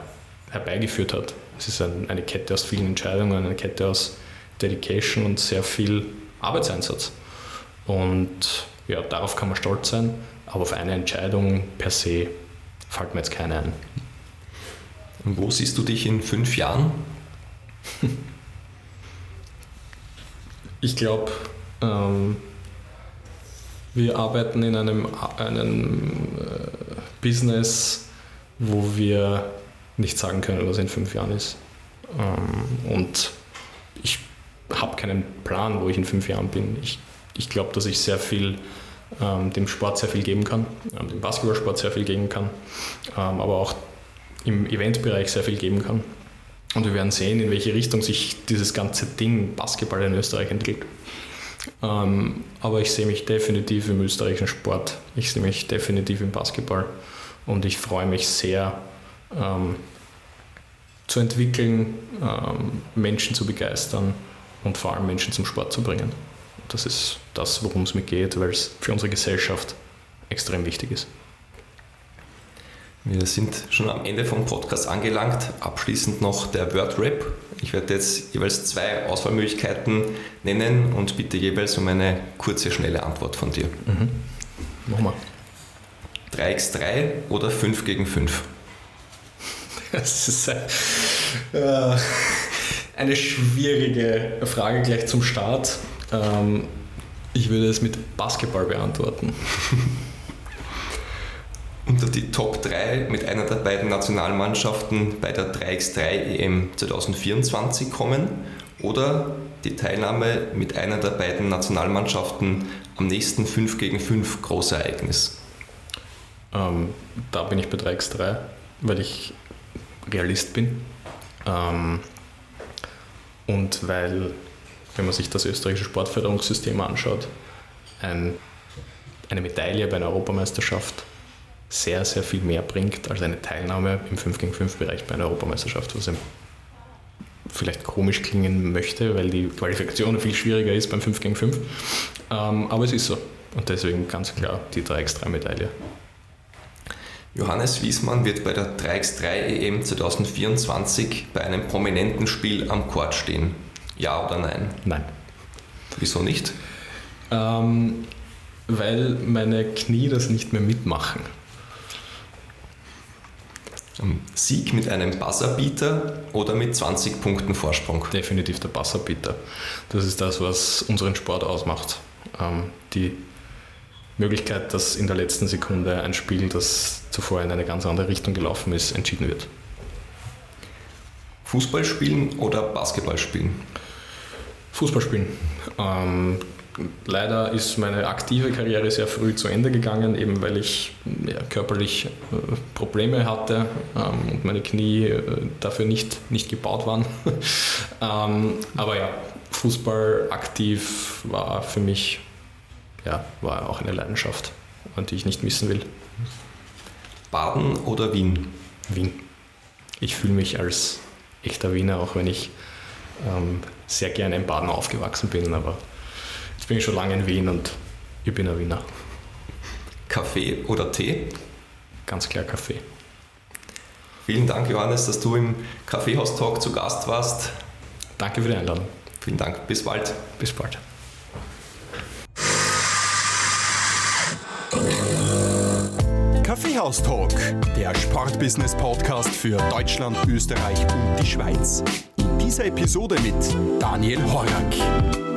herbeigeführt hat. Es ist ein, eine Kette aus vielen Entscheidungen, eine Kette aus Dedication und sehr viel Arbeitseinsatz. Und ja, darauf kann man stolz sein, aber auf eine Entscheidung per se fällt mir jetzt keine ein. Und wo siehst du dich in fünf Jahren? Ich glaube, ähm, wir arbeiten in einem, einem äh, Business, wo wir nicht sagen können, was in fünf Jahren ist. Ähm, und ich habe keinen Plan, wo ich in fünf Jahren bin. Ich, ich glaube, dass ich sehr viel ähm, dem Sport sehr viel geben kann, ähm, dem Basketballsport sehr viel geben kann, ähm, aber auch im Eventbereich sehr viel geben kann. Und wir werden sehen, in welche Richtung sich dieses ganze Ding Basketball in Österreich entwickelt. Ähm, aber ich sehe mich definitiv im österreichischen Sport, ich sehe mich definitiv im Basketball und ich freue mich sehr, ähm, zu entwickeln, ähm, Menschen zu begeistern und vor allem Menschen zum Sport zu bringen. Das ist das, worum es mir geht, weil es für unsere Gesellschaft extrem wichtig ist. Wir sind schon am Ende vom Podcast angelangt. Abschließend noch der Word-Rap. Ich werde jetzt jeweils zwei Auswahlmöglichkeiten nennen und bitte jeweils um eine kurze, schnelle Antwort von dir. Mhm. Mach mal. 3x3 oder 5 gegen 5? Das ist äh, eine schwierige Frage gleich zum Start. Ähm, ich würde es mit Basketball beantworten. Unter die Top 3 mit einer der beiden Nationalmannschaften bei der 3x3 EM 2024 kommen oder die Teilnahme mit einer der beiden Nationalmannschaften am nächsten 5 gegen 5 Großereignis? Ähm, da bin ich bei 3x3, weil ich Realist bin. Ähm, und weil wenn man sich das österreichische Sportförderungssystem anschaut, ein, eine Medaille bei einer Europameisterschaft sehr, sehr viel mehr bringt als eine Teilnahme im 5 gegen 5 Bereich bei einer Europameisterschaft, was vielleicht komisch klingen möchte, weil die Qualifikation viel schwieriger ist beim 5 gegen 5. Ähm, aber es ist so. Und deswegen ganz klar die 3x3-Medaille. Johannes Wiesmann wird bei der 3x3 EM 2024 bei einem prominenten Spiel am Court stehen. Ja oder nein? Nein. Wieso nicht? Ähm, weil meine Knie das nicht mehr mitmachen. Sieg mit einem Buzzerbeater oder mit 20 Punkten Vorsprung? Definitiv der Buzzerbeater. Das ist das, was unseren Sport ausmacht. Ähm, die Möglichkeit, dass in der letzten Sekunde ein Spiel, das zuvor in eine ganz andere Richtung gelaufen ist, entschieden wird. Fußball spielen oder Basketball spielen? Fußball spielen. Ähm, leider ist meine aktive Karriere sehr früh zu Ende gegangen, eben weil ich ja, körperlich äh, Probleme hatte ähm, und meine Knie äh, dafür nicht, nicht gebaut waren. ähm, aber ja, Fußball aktiv war für mich ja, war auch eine Leidenschaft, an die ich nicht missen will. Baden oder Wien? Wien. Ich fühle mich als echter Wiener, auch wenn ich ähm, sehr gerne in Baden aufgewachsen bin, aber jetzt bin ich schon lange in Wien und ich bin ein Wiener. Kaffee oder Tee? Ganz klar Kaffee. Vielen Dank, Johannes, dass du im Kaffeehaus-Talk zu Gast warst. Danke für die Einladung. Vielen Dank. Bis bald. Bis bald. Kaffeehaus-Talk, der Sportbusiness-Podcast für Deutschland, Österreich und die Schweiz. In dieser Episode mit Daniel Horak.